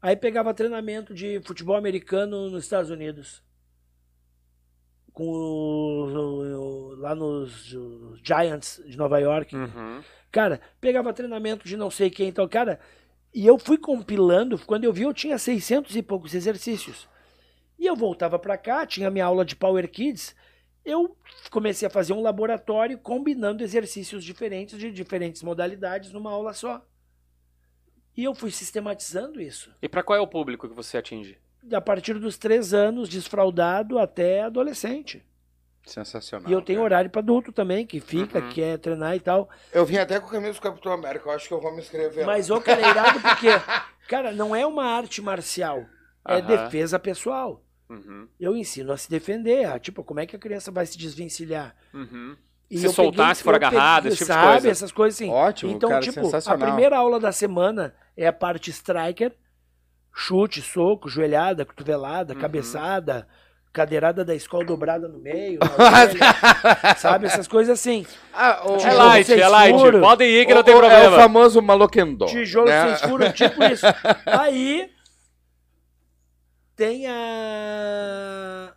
Aí pegava treinamento de futebol americano nos Estados Unidos. Com o- o- lá nos os Giants de Nova York. Uhum. Cara, pegava treinamento de não sei quem, então, cara, e eu fui compilando, quando eu vi eu tinha 600 e poucos exercícios. E eu voltava pra cá, tinha minha aula de Power Kids, eu comecei a fazer um laboratório combinando exercícios diferentes de diferentes modalidades numa aula só. E eu fui sistematizando isso. E pra qual é o público que você atinge? A partir dos três anos, desfraudado até adolescente. Sensacional. E eu tenho cara. horário pra adulto também, que fica, Uhum. quer treinar e tal. Eu vim até com o camisa do Capitão América, eu acho que eu vou me inscrever. Mas, ô, cara, é irado porque, <laughs> cara, não é uma arte marcial. É Aham. defesa pessoal. Uhum. Eu ensino a se defender. ah, Tipo, como é que a criança vai se desvencilhar? Uhum. E Se soltar, se for agarrado, esse tipo de sabe, coisa. essas coisas assim. Ótimo, então, cara, tipo, a primeira aula da semana é a parte striker, chute, soco, joelhada, cotovelada, Uhum. cabeçada, cadeirada da escola dobrada no meio, <laughs> orelha, sabe? Essas coisas assim. Ah, o, É light, é light. furos. Podem ir que o- não tem o- problema. É o famoso maloquendó. Tijolo né? furos, <laughs> tipo isso. Aí tem a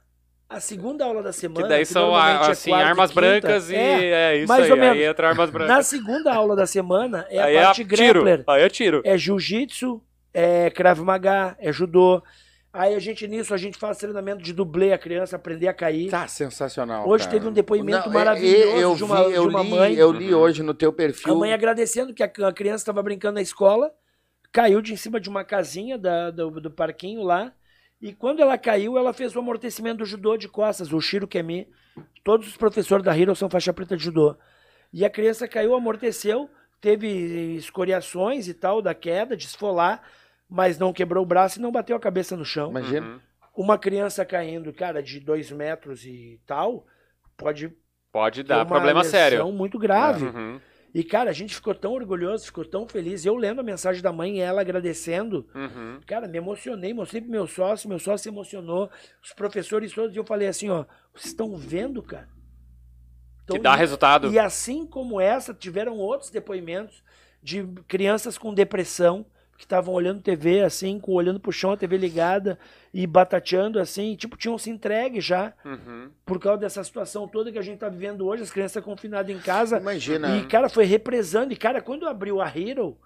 a segunda aula da semana. Que daí são normalmente é assim, quarta armas quinta. brancas e É, é, isso mais aí. ou menos. Aí entra armas brancas. Na segunda aula da semana é aí a parte é tiro. grappler. Aí é tiro. É jiu-jitsu, é Krav Maga, é judô. Aí a gente nisso a gente faz treinamento de dublê a criança aprender a cair. Tá sensacional. Hoje cara. teve um depoimento Não, maravilhoso eu de uma- vi, eu de uma li, mãe. Eu li hoje no teu perfil. A mãe agradecendo que a, a criança estava brincando na escola, caiu de em cima de uma casinha da- do, do parquinho lá. E quando ela caiu, ela fez o amortecimento do judô de costas, o Shiro Kemi. Todos os professores da Hero são faixa preta de judô. E a criança caiu, amorteceu, teve escoriações e tal da queda, de esfolar, mas não quebrou o braço e não bateu a cabeça no chão. Imagina. Uhum. Uma criança caindo, cara, de dois metros e tal, pode Pode dar uma problema sério. muito grave. Uhum. E, cara, a gente ficou tão orgulhoso, ficou tão feliz. Eu lendo a mensagem da mãe e ela agradecendo. Uhum. Cara, me emocionei, mostrei pro meu sócio, meu sócio se emocionou, os professores todos, e eu falei assim, ó, vocês estão vendo, cara? Tão Que dá resultado. E assim como essa, tiveram outros depoimentos de crianças com depressão, que estavam olhando TV, assim, com, olhando pro chão, a TV ligada, e batateando, assim, tipo, tinham se entregue já, Uhum. por causa dessa situação toda que a gente tá vivendo hoje, as crianças confinadas em casa, Imagina. e, cara, foi represando. E, cara, quando abriu a Hero,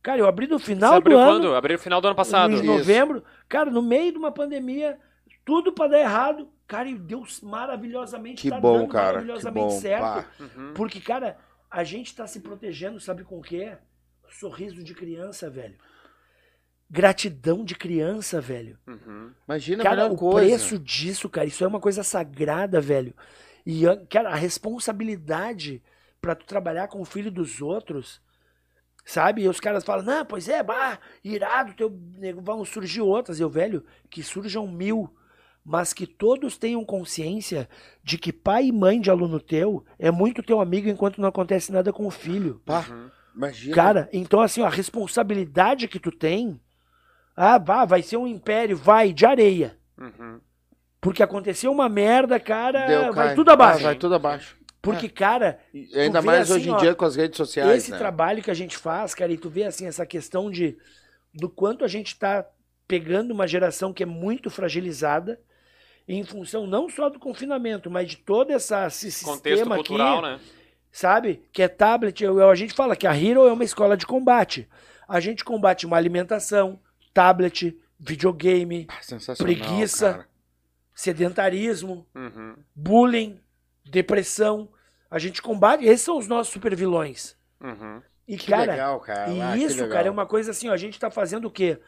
cara, eu abri no Você final do abriu ano. quando? Abriu no final do ano passado. Em Isso. novembro. Cara, no meio de uma pandemia, tudo pra dar errado. Cara, e Deus maravilhosamente Que tá bom, dando cara. Que maravilhosamente bom. certo. Uhum. Porque, cara, a gente tá se protegendo, sabe com o quê? Sorriso de criança, velho. Gratidão de criança, velho. Uhum. Imagina a Cara, melhor o coisa. preço disso, cara, isso é uma coisa sagrada, velho. E, a- cara, a responsabilidade pra tu trabalhar com o filho dos outros, sabe? E os caras falam, não, pois é, bah, irado, teu, nego, vão surgir outras. Eu, velho, que surjam mil, mas que todos tenham consciência de que pai e mãe de aluno teu é muito teu amigo enquanto não acontece nada com o filho. Pá, Uhum. imagina. Cara, então assim, ó, a responsabilidade que tu tem, ah, vá, vai ser um império, vai, de areia. Uhum. Porque aconteceu uma merda, cara, Deu, vai tudo abaixo. Ah, vai tudo abaixo. Porque, cara, E ainda mais assim, hoje em ó, dia com as redes sociais. esse né? trabalho que a gente faz, cara, e tu vê assim essa questão de do quanto a gente tá pegando uma geração que é muito fragilizada em função não só do confinamento, mas de todo essa, esse Contexto sistema cultural, aqui, né? sabe? Que é tablet. Eu- A gente fala que a Hero é uma escola de combate. A gente combate uma alimentação, tablet, videogame, Ah, Preguiça. cara. sedentarismo, Uhum. bullying, depressão. A gente combate. Esses são os nossos super vilões. Uhum. E, Que cara, legal, cara. e Ah, isso, cara, é uma coisa assim, ó, a gente tá fazendo o quê?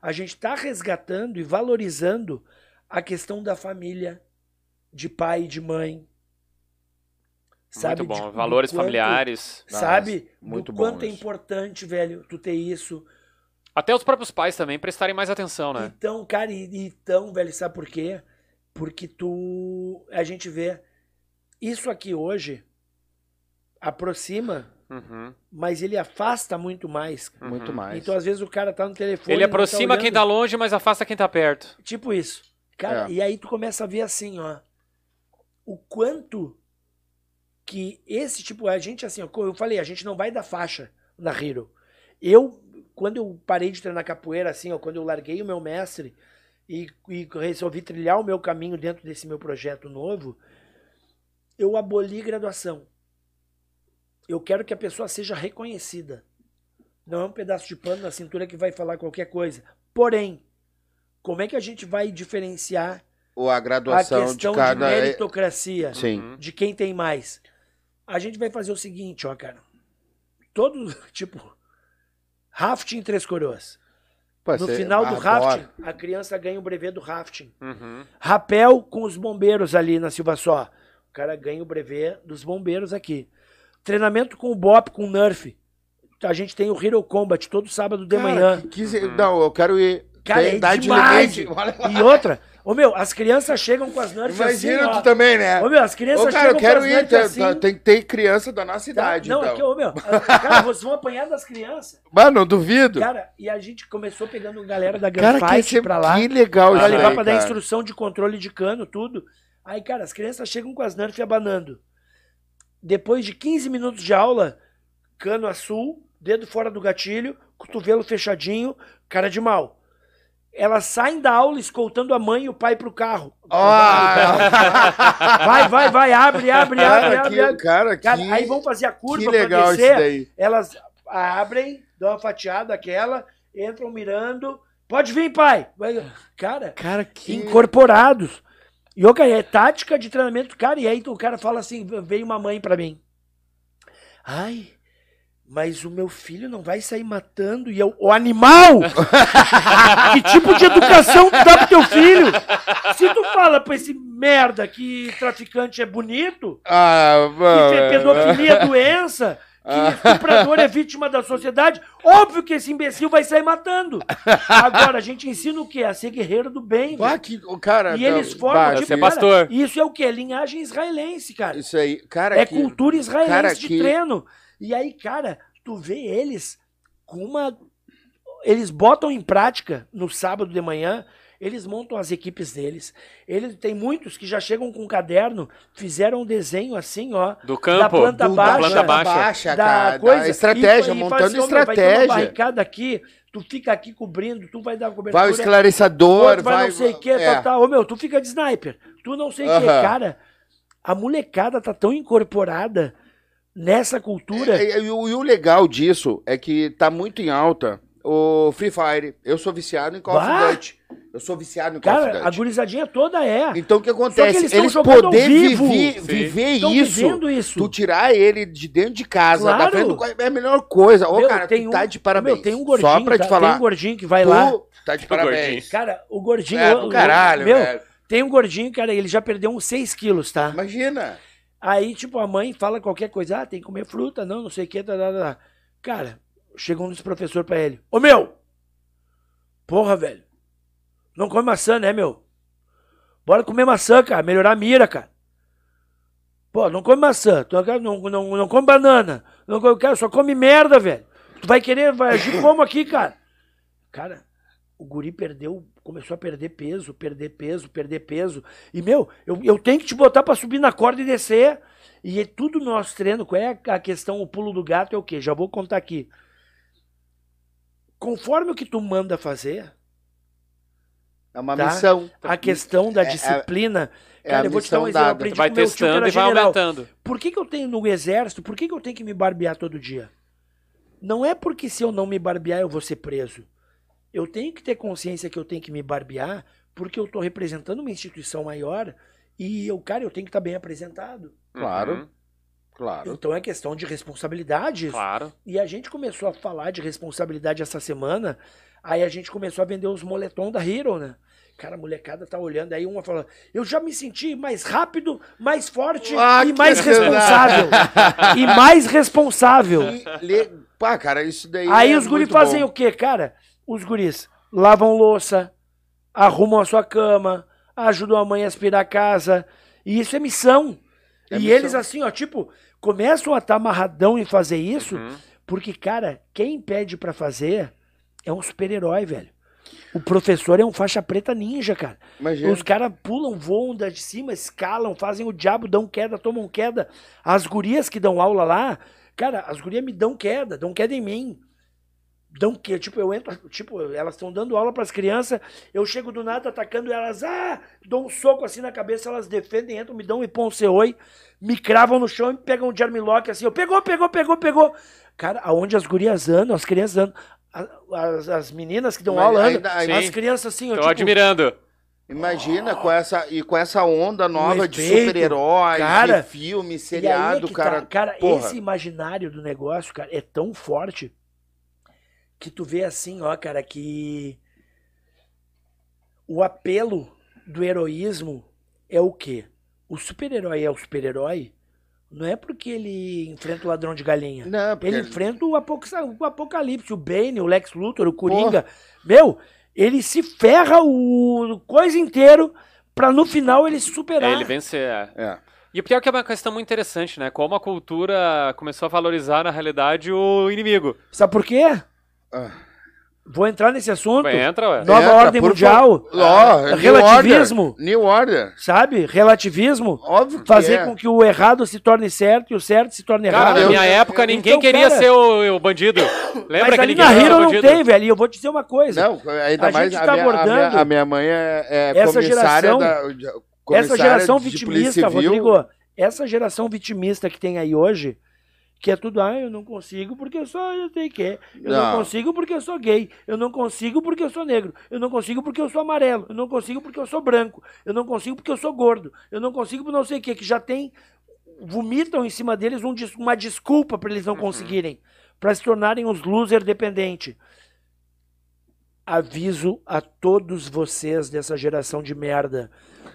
A gente tá resgatando e valorizando a questão da família, de pai e de mãe. Sabe? Muito bom. De- Valores quanto- familiares. Sabe? muito do bom quanto é isso. importante, velho, tu ter isso. Até os próprios pais também prestarem mais atenção, né? Então, cara, e, e então, velho, sabe por quê? Porque tu. A gente vê. Isso aqui hoje aproxima, Uhum. mas ele afasta muito mais. Muito Uhum. mais. Então, às vezes, o cara tá no telefone. Ele tá aproxima quem olhando. tá longe, mas afasta quem tá perto. Tipo isso. Cara, É. e aí tu começa a ver assim, ó. O quanto que esse tipo. A gente, assim, ó, eu falei, a gente não vai dar faixa na Hero. Eu, quando eu parei de treinar capoeira, assim, ó, quando eu larguei o meu mestre e, e resolvi trilhar o meu caminho dentro desse meu projeto novo, eu aboli graduação. Eu quero que a pessoa seja reconhecida. Não é um pedaço de pano na cintura que vai falar qualquer coisa. Porém, como é que a gente vai diferenciar Ou a a graduação de questão de, cada. é- meritocracia Sim. Uhum. de quem tem mais? A gente vai fazer o seguinte, ó, cara. Todos, <laughs> tipo, rafting em Três Coroas. Pô, No final do rafting, a criança ganha o brevet do rafting. Uhum. Rapel com os bombeiros ali na Silva Só. O cara ganha o brevet dos bombeiros aqui. Treinamento com o Bop, com o Nerf. A gente tem o Hero Combat todo sábado de Cara, manhã. que- que- Não, eu quero ir. Cara, Tem é idade demais. limite. Olha lá. E outra, ô meu, as crianças chegam com as Nerf Imagina assim, ó. tu também, né? Ô meu, as crianças Ô, cara, chegam eu quero com as ir. Nerf Tem, assim. tem que ter criança da nossa tá? idade. Não, então. é que, ô meu, cara, vocês vão apanhar das crianças. Mano, não duvido. Cara, e a gente começou pegando galera da Gunfight pra lá. que legal Pra levar aí, pra dar cara. instrução de controle de cano, tudo. Aí, cara, as crianças chegam com as Nerf abanando. Depois de 15 minutos de aula, cano azul, dedo fora do gatilho, cotovelo fechadinho, cara de mal. Elas saem da aula escoltando a mãe e o pai pro carro. Ah! Vai, vai, vai, abre, abre, abre, Cara, abre. que, abre. cara, que, Cara, aí vão fazer a curva que legal pra isso descer. daí. Elas abrem, dão uma fatiada aquela, entram mirando. Pode vir, pai. Cara, Cara, que... incorporados. E é tática de treinamento, cara. E aí o cara fala assim: veio uma mãe pra mim. Ai, mas o meu filho não vai sair matando. E eu, o animal! <laughs> que tipo de educação tu dá pro teu filho? Se tu fala pra esse merda que traficante é bonito, Ah, que pedofilia é doença, que estuprador é vítima da sociedade, óbvio que esse imbecil vai sair matando. Agora, a gente ensina o quê? A ser guerreiro do bem. Ah, velho. que, o cara, E eles não, formam, bah, tipo, ser cara, pastor. isso é o quê? Linhagem israelense, cara. Isso aí, cara, é que... cultura israelense cara, de que- treino. E aí, cara, tu vê eles com uma. Eles botam em prática no sábado de manhã, eles montam as equipes deles. Eles tem muitos que já chegam com um caderno, fizeram um desenho assim, ó. Do campo. planta do- baixa, planta baixa. da cara, coisa. da estratégia, e, e montando assim, "Ô, meu, Vai ter uma estratégia. barricada aqui, tu fica aqui cobrindo, tu vai dar cobertura. Vai o esclarecedor, vai, vai... não sei o que, é. tal, tal. Ô, meu, tu fica de sniper. Tu não sei o que, Aham. cara. A molecada tá tão incorporada nessa cultura. É, e, e o, e o legal disso é que tá muito em alta o Free Fire. Eu sou viciado em Call Bah! of Duty. Eu sou viciado em Call Cara, of a gurizadinha toda é. Então o que acontece? eles eles ao poder vivo. viver, viver isso, isso. tu tirar ele de dentro de casa, da Claro. frente do é a melhor coisa. Ô, Meu, cara, tu tá de parabéns. Meu, tem um gordinho, Só pra te tá- falar. Tem um gordinho que vai tu lá. tá de parabéns. gordinho. Cara, o gordinho. É, o- do o- caralho, meu, velho. Tem um gordinho, cara, ele já perdeu uns 6 quilos, tá? Imagina. Aí, tipo, a mãe fala qualquer coisa, ah, tem que comer fruta, não, não sei o que, tá, tá, tá. Cara, chegou um dos professores pra ele, ô meu, porra, velho, não come maçã, né, meu? Bora comer maçã, cara, melhorar a mira, cara. Pô, não come maçã, não, não, não come banana, não come, cara, só come merda, velho. Tu vai querer, vai agir como aqui, cara? Cara, o guri perdeu, começou a perder peso, perder peso, perder peso. E, meu, eu, eu tenho que te botar pra subir na corda e descer. E é tudo no nosso treino. Qual é a questão? O pulo do gato é o quê? Já vou contar aqui. Conforme o que tu manda fazer, É uma Tá. missão. A questão da É- é- disciplina. é cara, a eu vou te dar um exemplo. Dada. aprendi Vai com meu tio que testando e vai aumentando. Por que, que eu tenho no exército? Por que, que eu tenho que me barbear todo dia? Não é porque se eu não me barbear eu vou ser preso. Eu tenho que ter consciência que eu tenho que me barbear porque eu estou representando uma instituição maior e eu, cara, eu tenho que estar bem apresentado. Claro. Uhum, Claro. Então é questão de responsabilidade. claro. E a gente começou a falar de responsabilidade essa semana, aí a gente começou a vender os moletom da Hero, né? Cara, a molecada tá olhando, aí uma fala, eu já me senti mais rápido, mais forte Ah, e mais responsável. <laughs> e mais responsável. E le- Pá, cara, isso daí. Aí é os muito fazem bom. o quê, cara? Os guris lavam louça, arrumam a sua cama, ajudam a mãe a aspirar a casa. E isso é missão. É e missão. eles, assim, ó, tipo, começam a estar amarradão em fazer isso, Uhum. porque, cara, quem pede pra fazer é um super-herói, velho. O professor é um faixa preta ninja, cara. Imagina. Os caras pulam, voam da de cima, escalam, fazem o diabo, dão queda, tomam queda. As gurias que dão aula lá, cara, as gurias me dão queda, dão queda em mim. Dão que, tipo, eu entro, tipo, elas estão dando aula pras crianças, eu chego do nada atacando elas, ah, dou um soco assim na cabeça, elas defendem, entram, me dão um ipon-seoi, me cravam no chão e me pegam de armlock assim, eu pegou, pegou, pegou, pegou. Cara, aonde as gurias andam, as crianças andam, as, as meninas que dão Mas aula andam, ainda- ainda- as crianças assim, ó, Tô tipo, admirando. Imagina com essa e com essa onda nova de super-herói, de filme, E aí é seriado, tá, cara. cara, porra. esse imaginário do negócio, cara, é tão forte que tu vê assim, ó, cara, que o apelo do heroísmo é o quê? O super-herói é o super-herói não é porque ele enfrenta o ladrão de galinha. Não, porque Ele enfrenta o, apoc- o apocalipse, o Bane, o Lex Luthor, o Coringa. Meu, ele se ferra o coisa inteiro pra no final ele se superar. É, ele vencer. é. É. E o pior que é uma questão muito interessante, né? Como a cultura começou a valorizar, na realidade, o inimigo. Sabe por quê? Ah. Vou entrar nesse assunto. Entra, ué. Nova Entra, ordem mundial. Ó, New relativismo. Order. New Order. Sabe? Relativismo. Óbvio que Fazer é. com que o errado se torne certo e o certo se torne Cara, errado. na eu- minha época, Então, ninguém queria cara, ser o, o bandido. Lembra Mas que ali na Hero o não bandido? tem, velho. E eu vou te dizer uma coisa. Não, ainda A mais gente a, tá minha, a, minha, abordando a minha mãe é, é essa comissária geração- da, de- essa comissária geração de vitimista. Rodrigo, essa geração vitimista que tem aí hoje, que é tudo, ah, eu não consigo porque eu sou eu sei que, eu não. Não. consigo porque eu sou gay, eu não consigo porque eu sou negro, eu não consigo porque eu sou amarelo, eu não consigo porque eu sou branco, eu não consigo porque eu sou gordo, eu não consigo por não sei o que, que já tem vomitam em cima deles um uma desculpa para eles não conseguirem, para se tornarem os loser dependente. Aviso a todos vocês dessa geração de merda.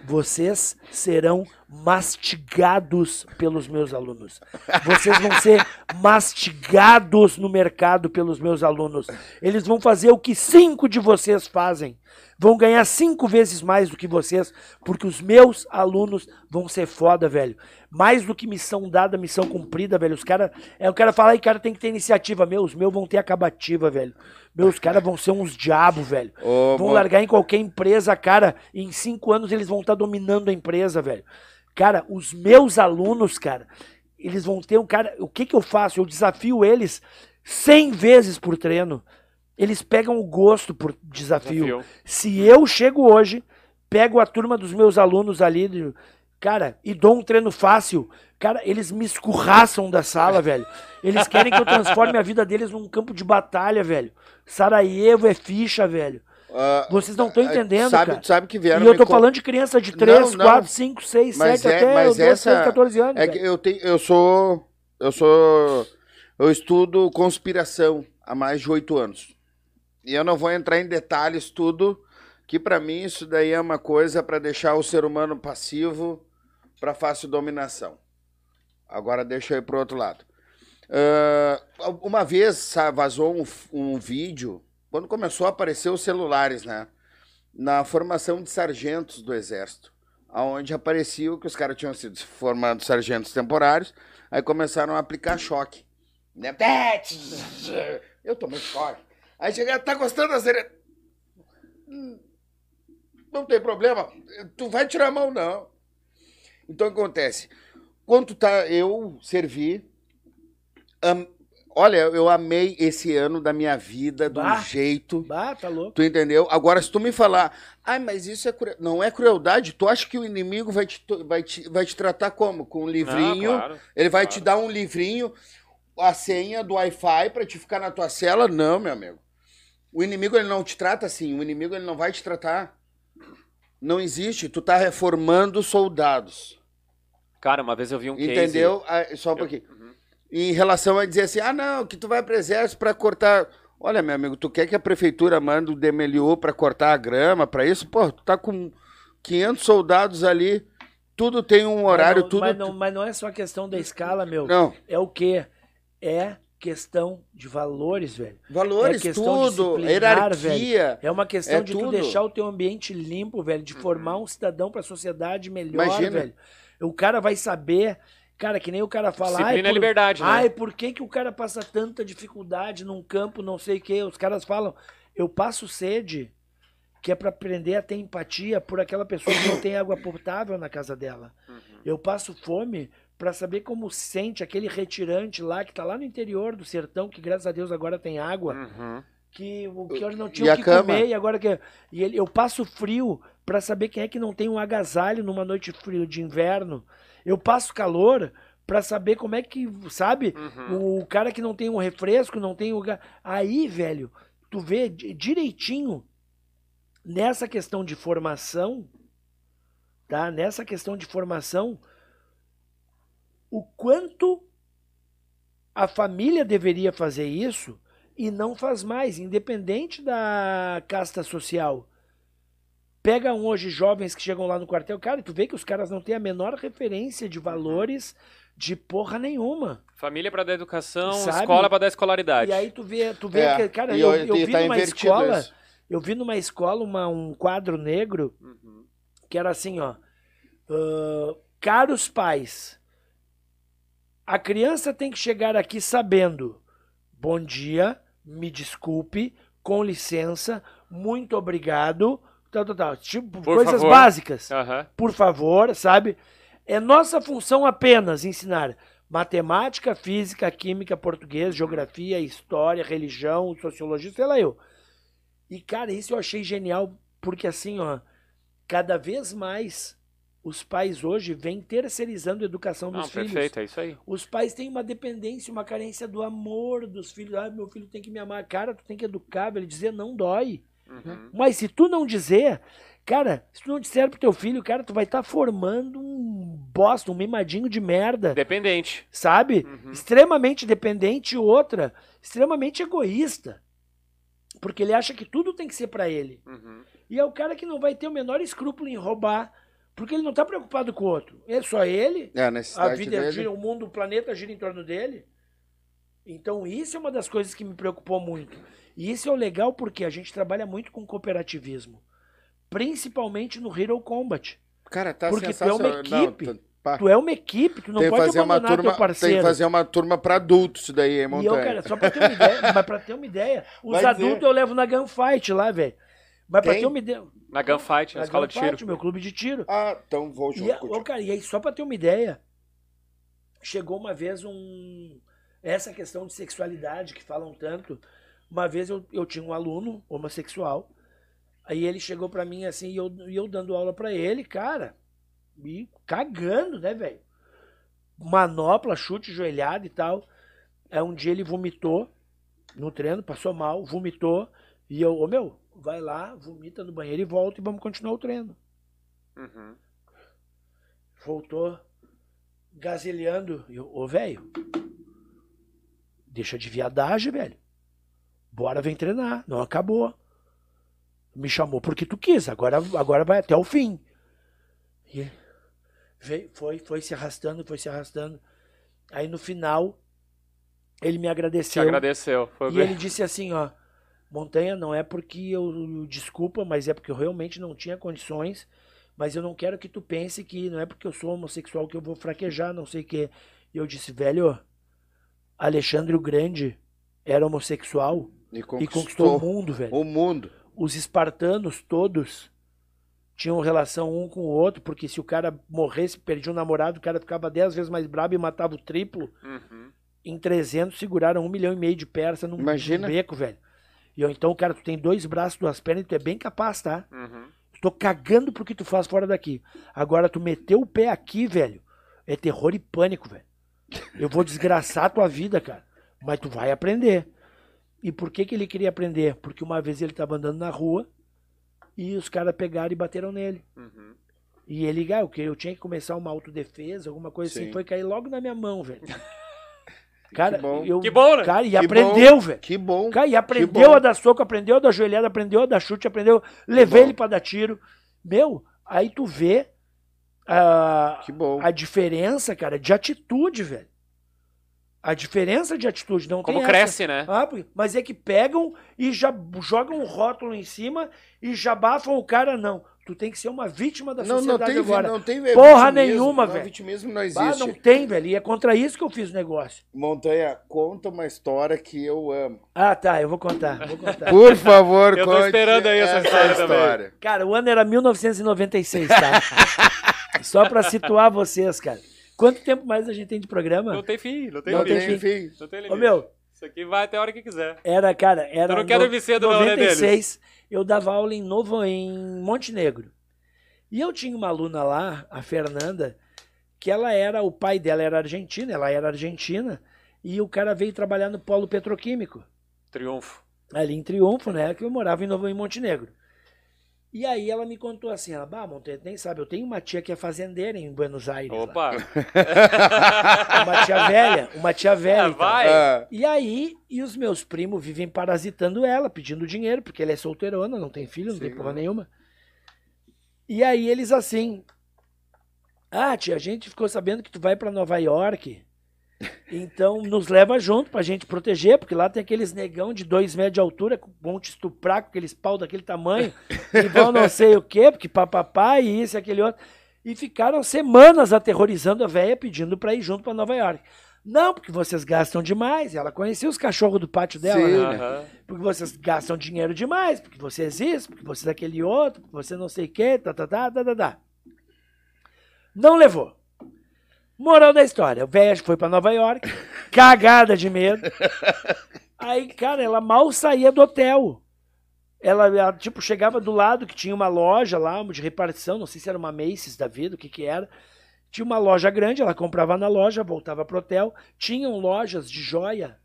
Vocês serão mastigados pelos meus alunos. Vocês vão ser mastigados no mercado pelos meus alunos. Eles vão fazer o que cinco de vocês fazem. Vão ganhar cinco vezes mais do que vocês, porque os meus alunos vão ser foda, velho. Mais do que missão dada, missão cumprida, velho. Os caras. É, o cara fala aí, cara, tem que ter iniciativa. Meu, os meus vão ter acabativa, velho. Meus caras vão ser uns diabos, velho. Ô, Vão mo- largar em qualquer empresa, cara. E em cinco anos eles vão estar dominando a empresa, velho. Cara, os meus alunos, cara, eles vão ter um cara. O que que eu faço? Eu desafio eles 100 vezes por treino. Eles pegam o gosto por desafio. Desafio. Se eu chego hoje, pego a turma dos meus alunos ali, cara, e dou um treino fácil, cara, eles me escurraçam da sala, velho. Eles querem que eu transforme a vida deles num campo de batalha, velho. Sarajevo é ficha, velho. Ah, Vocês não estão entendendo, sabe, cara. Sabe que vieram E eu tô co- falando de criança de 3, Não, não. 4, 5, 6, Mas 7, é- até mas 12, essa- 13, 14 anos. É que eu tenho, eu sou, eu sou, eu estudo conspiração há mais de oito anos. E eu não vou entrar em detalhes tudo, que pra mim isso daí é uma coisa pra deixar o ser humano passivo pra fácil dominação. Agora deixa eu ir pro outro lado. Ah, uma vez vazou um, um vídeo, quando começou a aparecer os celulares, né? Na formação de sargentos do exército aonde aparecia que os caras tinham sido formados sargentos temporários, aí começaram a aplicar choque. Né? Eu tomei choque. Aí cheguei, tá gostando da série? Hum, Não tem problema, tu vai tirar a mão, não. Então acontece, quando tá, eu servi, hum, Olha, eu amei esse ano da minha vida, do Bah. jeito. Bah, tá louco. Tu entendeu? Agora, se tu me falar, ai, mas isso é não é crueldade, tu acha que o inimigo vai te, vai te, vai te tratar como? Com um livrinho, Ah, claro, ele vai claro. te dar um livrinho, a senha do Wi-Fi pra te ficar na tua cela? Não, meu amigo. O inimigo, ele não te trata assim, o inimigo, ele não vai te tratar. Não existe, tu tá reformando soldados. Cara, uma vez eu vi um case. Entendeu? Ah, Só um pouquinho. Em relação a dizer assim, ah, não, que tu vai pro exército pra cortar. Olha, meu amigo, tu quer que a prefeitura mande o DMLU pra cortar a grama, pra isso? Pô, tu tá com 500 soldados ali, tudo tem um horário, mas não, tudo. Mas não, mas não é só questão da escala, meu. Não, É o quê? É questão de valores, velho. valores, É questão tudo, hierarquia. É uma questão É de tudo. tu deixar o teu ambiente limpo, velho, de formar um cidadão pra sociedade melhor, Imagina. velho. O cara vai saber, cara, que nem o cara fala, Disciplina ai, é por, liberdade, né? ai, por que que o cara passa tanta dificuldade num campo, não sei o quê? Os caras falam, eu passo sede, que é pra aprender a ter empatia por aquela pessoa que não tem água potável na casa dela. Uhum. Eu passo fome pra saber como sente aquele retirante lá que tá lá no interior do sertão, que graças a Deus agora tem água Uhum. Que o que não tinha o que cama? comer e agora que e ele, eu passo frio pra saber quem é que não tem um agasalho numa noite frio de inverno. Eu passo calor pra saber como é que, sabe? Uhum. O cara que não tem um refresco, não tem o aí, velho, tu vê di- direitinho nessa questão de formação, tá? Nessa questão de formação o quanto a família deveria fazer isso e não faz mais, independente da casta social. Pega um hoje jovens que chegam lá no quartel, cara, e tu vê que os caras não têm a menor referência de valores de porra nenhuma. Família pra dar educação, Sabe? escola pra dar escolaridade. E aí tu vê, tu vê É, que, cara, eu, eu vi tá numa escola, isso. eu vi numa escola uma, um quadro negro Uhum. que era assim, ó. "Ah, caros pais, a criança tem que chegar aqui sabendo: bom dia, me desculpe, com licença, muito obrigado, tal, tal, tal. Tipo, Por coisas favor. básicas. Aham. Por favor, sabe? É nossa função apenas ensinar matemática, física, química, português, geografia, história, religião, sociologia, sei lá eu. E, cara, isso eu achei genial, porque assim, ó, cada vez mais os pais hoje vêm terceirizando a educação dos Não, filhos. perfeito, é isso aí. Os pais têm uma dependência, uma carência do amor dos filhos. Ah, meu filho tem que me amar. Cara, tu tem que educar, ele dizer não dói. Uhum. Mas se tu não dizer, cara, se tu não disser pro teu filho, cara, tu vai estar formando um bosta, um mimadinho de merda, Dependente. sabe? Uhum. Extremamente dependente e outra, extremamente egoísta. Porque ele acha que tudo tem que ser pra ele. Uhum. E é o cara que não vai ter o menor escrúpulo em roubar, porque ele não tá preocupado com o outro. É só ele, É, a a vida dele. gira, o mundo, o planeta gira em torno dele. Então isso é uma das coisas que me preocupou muito. E isso é o legal porque a gente trabalha muito com cooperativismo. Principalmente no Hero Combat. Cara, tá Porque tu é uma sensacional. Não, equipe. tá-. Tu é uma equipe, tu não tem pode fazer uma abandonar turma, teu parceiro. Tem que fazer uma turma pra adultos isso daí, hein, E eu, Montanha? cara, só pra ter uma ideia, mas pra ter uma ideia, <laughs> os Vai adultos eu levo na gunfight lá, velho. Mas pra Tem? ter uma ideia. Na gunfight, na Na escola de gunfight, tiro. meu clube de tiro. Ah, então vou junto E, a- cara, e aí, só pra ter uma ideia, chegou uma vez um. Essa questão de sexualidade que falam tanto. Uma vez eu, eu tinha um aluno homossexual. Aí ele chegou pra mim assim, e eu, e eu dando aula pra ele, cara, me cagando, né, velho? Manopla, chute, joelhada e tal. Aí um dia ele vomitou no treino, passou mal, vomitou. E eu, ô meu, vai lá, vomita no banheiro e volta e vamos continuar o treino Uhum. voltou gazelhando. Eu, ô, velho, deixa de viadagem, velho. Bora, vem treinar. Não acabou. Me chamou porque tu quis. Agora, agora vai até o fim. E veio, foi, foi se arrastando, foi se arrastando. Aí no final, ele me Te agradeceu. agradeceu. Foi E bem. ele disse assim, ó, Montanha, não é porque eu desculpa, mas é porque eu realmente não tinha condições, mas eu não quero que tu pense que não é porque eu sou homossexual que eu vou fraquejar, não sei o quê. E eu disse, velho, Alexandre o Grande era homossexual E e conquistou, conquistou o mundo, velho. o mundo. Os espartanos todos tinham relação um com o outro, porque se o cara morresse, perdia um namorado, o cara ficava dez vezes mais brabo e matava o triplo. Uhum. em 300 seguraram um milhão e meio de persa num, Imagina. num beco, velho. E eu, então, cara, tu tem dois braços, duas pernas e tu é bem capaz, tá? Uhum. Tô cagando pro que tu faz fora daqui. Agora, tu meteu o pé aqui, velho, é terror e pânico, velho. Eu vou desgraçar a tua vida, cara. Mas tu vai aprender. E por que, que ele queria aprender? Porque uma vez ele tava andando na rua e os caras pegaram e bateram nele. Uhum. E ele, ah, que eu tinha que começar uma autodefesa, alguma coisa assim, Sim. foi cair logo na minha mão, velho. Cara, bom. eu, Que bom, né? cara, e Que aprendeu, velho. Que bom. Cara, e aprendeu a dar soco, aprendeu a dar joelhada, aprendeu a dar chute, aprendeu. Levei ele pra dar tiro. Meu, aí tu vê a, Que bom. a diferença, cara, de atitude, velho. A diferença de atitude não Como tem cresce, né? essa. Ah, porque- mas é que pegam e já jogam um rótulo em cima e já bafam o cara, não. Tu tem que ser uma vítima da Não, não sociedade tem, agora. não tem Porra nenhuma, não, velho. Vitimismo não Ah, existe. não tem, velho. E é contra isso que eu fiz o negócio. Montanha, conta uma história que eu amo. Ah, tá, eu vou contar. Vou contar. <laughs> Por favor, Eu tô conte esperando aí essa história também. Cara, o ano era 1996, tá? <laughs> Só pra situar vocês, cara. Quanto tempo mais a gente tem de programa? Não tem fim, não tem Não limite. tem fim. Não tem Ô, limite. meu, Isso aqui vai até a hora que quiser. era, cara, era. Tu não quer dormir cedo não, né, 96, eu dava aula em Novo, em Montenegro. E eu tinha uma aluna lá, a Fernanda, que ela era, o pai dela era argentino, ela era argentina, e o cara veio trabalhar no polo petroquímico. Triunfo. ali em Triunfo, né? Que eu morava em Novo em Montenegro. E aí ela me contou assim, ela, bah, Monteiro, nem sabe, eu tenho uma tia que é fazendeira em Buenos Aires. lá. Opa. <laughs> Uma tia velha, uma tia velha. Ah, e tal. vai. Ah, E aí, e os meus primos vivem parasitando ela, pedindo dinheiro, porque ela é solteirona, não tem filho, não tem Sim. porra nenhuma. E aí eles assim, ah, tia, a gente ficou sabendo que tu vai pra Nova York, então nos leva junto pra gente proteger, porque lá tem aqueles negão de dois metros de altura, vão te estuprar com aqueles pau daquele tamanho, e <laughs> vão não sei o quê, porque papapá e isso e aquele outro. E ficaram semanas aterrorizando a véia, pedindo pra ir junto pra Nova York. Não, porque vocês gastam demais. Ela conhecia os cachorros do pátio dela, Sim. né? Aham. Porque vocês gastam dinheiro demais, porque vocês isso, porque vocês aquele outro, porque você não sei o quê, tá, tá, tá, tá, tá, tá. Não levou. Moral da história, o velho foi pra Nova York, <laughs> cagada de medo. Aí, cara, ela mal saía do hotel. Ela, ela, tipo, chegava do lado que tinha uma loja lá, de repartição, não sei se era uma Macy's da vida, o que que era. Tinha uma loja grande, ela comprava na loja, voltava pro hotel. Tinham lojas de joia,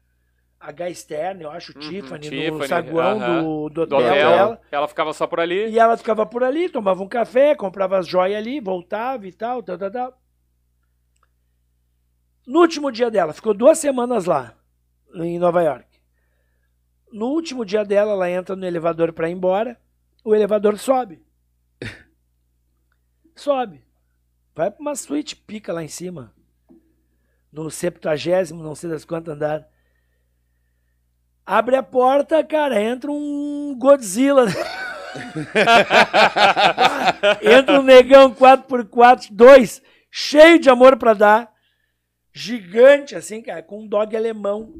H Stern, eu acho, Uhum, Tiffany, no Tiffany, saguão aham. do, do Do hotel, hotel. dela. Ela ficava só por ali. E ela ficava por ali, tomava um café, comprava as joias ali, voltava e tal, tal, tal, tal. No último dia dela, ficou duas semanas lá, em Nova York. No último dia dela, ela entra no elevador para ir embora, o elevador sobe. <laughs> Sobe. Vai pra uma suíte pica lá em cima. No septuagésimo, não sei das quantas andar. Abre a porta, cara, entra um Godzilla. <laughs> entra um negão 4x4, 2, cheio de amor pra dar. Gigante, assim, cara, com um dog alemão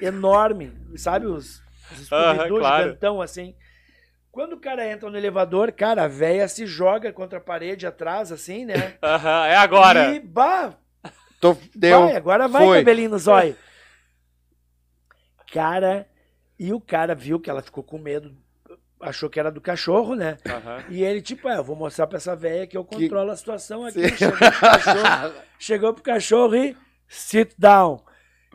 enorme. Sabe os, os Scooby-Doo claro. gigantão, assim. Quando o cara entra no elevador, cara, a véia se joga contra a parede atrás, assim, né? Aham, é agora. E, bah, tô, deu. vai, agora vai, Foi. cabelinho no zóio. Cara, e o cara viu que ela ficou com medo, achou que era do cachorro, né? Aham. E ele, tipo, é, eu vou mostrar pra essa velha que eu Que- controlo a situação aqui. Chegou pro, cachorro, chegou pro cachorro e sit down.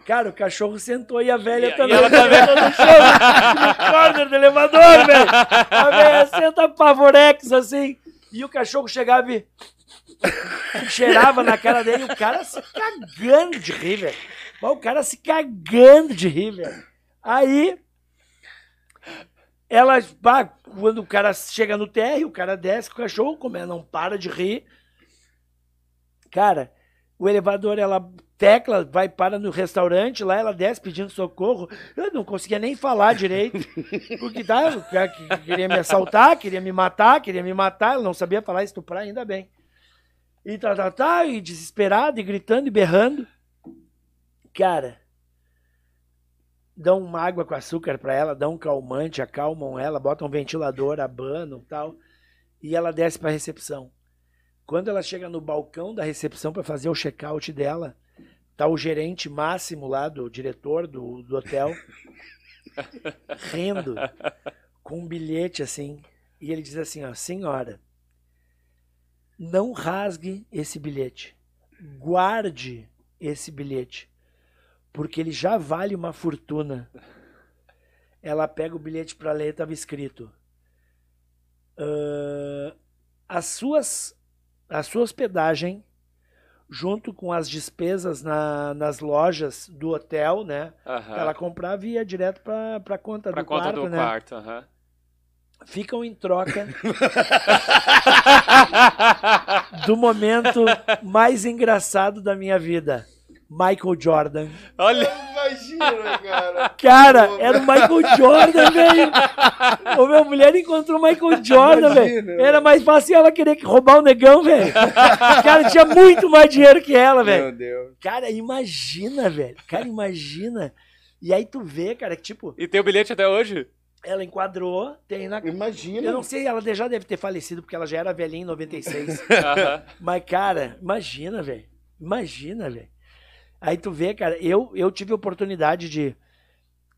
Cara, o cachorro sentou e a velha E- e também ela sentou no <laughs> chão, no corner do elevador, velho. A velha senta pavorex, assim, e o cachorro chegava e cheirava na cara dele, e o cara se cagando de rir, velho. O cara se cagando de rir, velho. Aí, ela, bah, quando o cara chega no térreo, o cara desce com o cachorro, como ela não para de rir. Cara, o elevador, ela tecla, vai para no restaurante, lá ela desce pedindo socorro. Eu não conseguia nem falar direito. <laughs> Porque tá, o cara que- queria me assaltar, queria me matar, queria me matar, ela não sabia falar estuprar, ainda bem. E tá, tá, tá, e desesperado, e gritando e berrando. Cara, dão uma água com açúcar pra ela, dão um calmante, acalmam ela, botam um ventilador, abanam e tal. E ela desce pra recepção. Quando ela chega no balcão da recepção pra fazer o check-out dela, tá o gerente máximo lá, do diretor do, do hotel, <laughs> rindo, com um bilhete assim. E ele diz assim, ó, senhora, não rasgue esse bilhete. Guarde esse bilhete. Porque ele já vale uma fortuna. Ela pega o bilhete para ler, estava escrito. "Ah, as suas a sua hospedagem junto com as despesas na- nas lojas do hotel, né? Ela comprava e ia direto para pra conta Pra do conta quarto, do né? quarto. aham. Ficam em troca <laughs> do momento mais engraçado da minha vida. Michael Jordan. Olha, Imagina, cara. <laughs> Cara, era o Michael Jordan, velho. Ô, minha mulher encontrou o Michael Jordan, Imagina, velho. Era mais fácil ela querer roubar o negão, velho. Cara, tinha muito mais dinheiro que ela, velho. Meu Deus. Cara, imagina, velho. Cara, imagina. E aí tu vê, cara, que tipo, e tem o bilhete até hoje? ela enquadrou, tem na. Imagina. Eu não sei, ela já deve ter falecido, porque ela já era velhinha em 96. <laughs> Aham. Mas, cara, imagina, velho. Imagina, velho. Aí tu vê, cara, eu, eu tive a oportunidade de.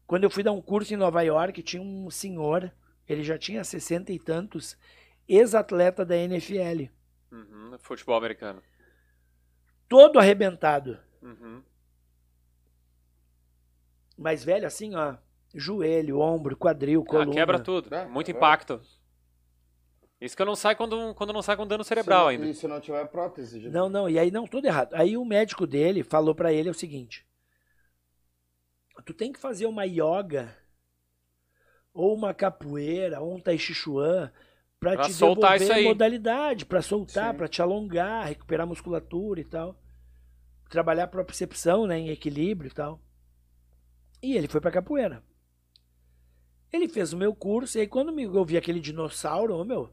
Quando eu fui dar um curso em Nova York, tinha um senhor, ele já tinha 60 e tantos, ex-atleta da NFL. Uhum, Futebol americano. Todo arrebentado. Uhum. Mas, velho, assim, ó. Joelho, ombro, quadril, Ah, coluna. quebra tudo. Ah, Muito é. impacto. Isso que eu não sai quando, quando não sai com dano cerebral ainda. E se não tiver prótese? gente? Não, não, e aí não, tudo errado. Aí o médico dele falou pra ele o seguinte: Tu tem que fazer uma yoga ou uma capoeira ou um tai chi chuan pra, Pra te soltar devolver isso aí. modalidade, pra soltar, Sim. pra te alongar, recuperar a musculatura e tal. Trabalhar a propriocepção, né, em equilíbrio e tal. E ele foi pra capoeira. Ele fez o meu curso, e aí quando me- eu vi aquele dinossauro, ô meu,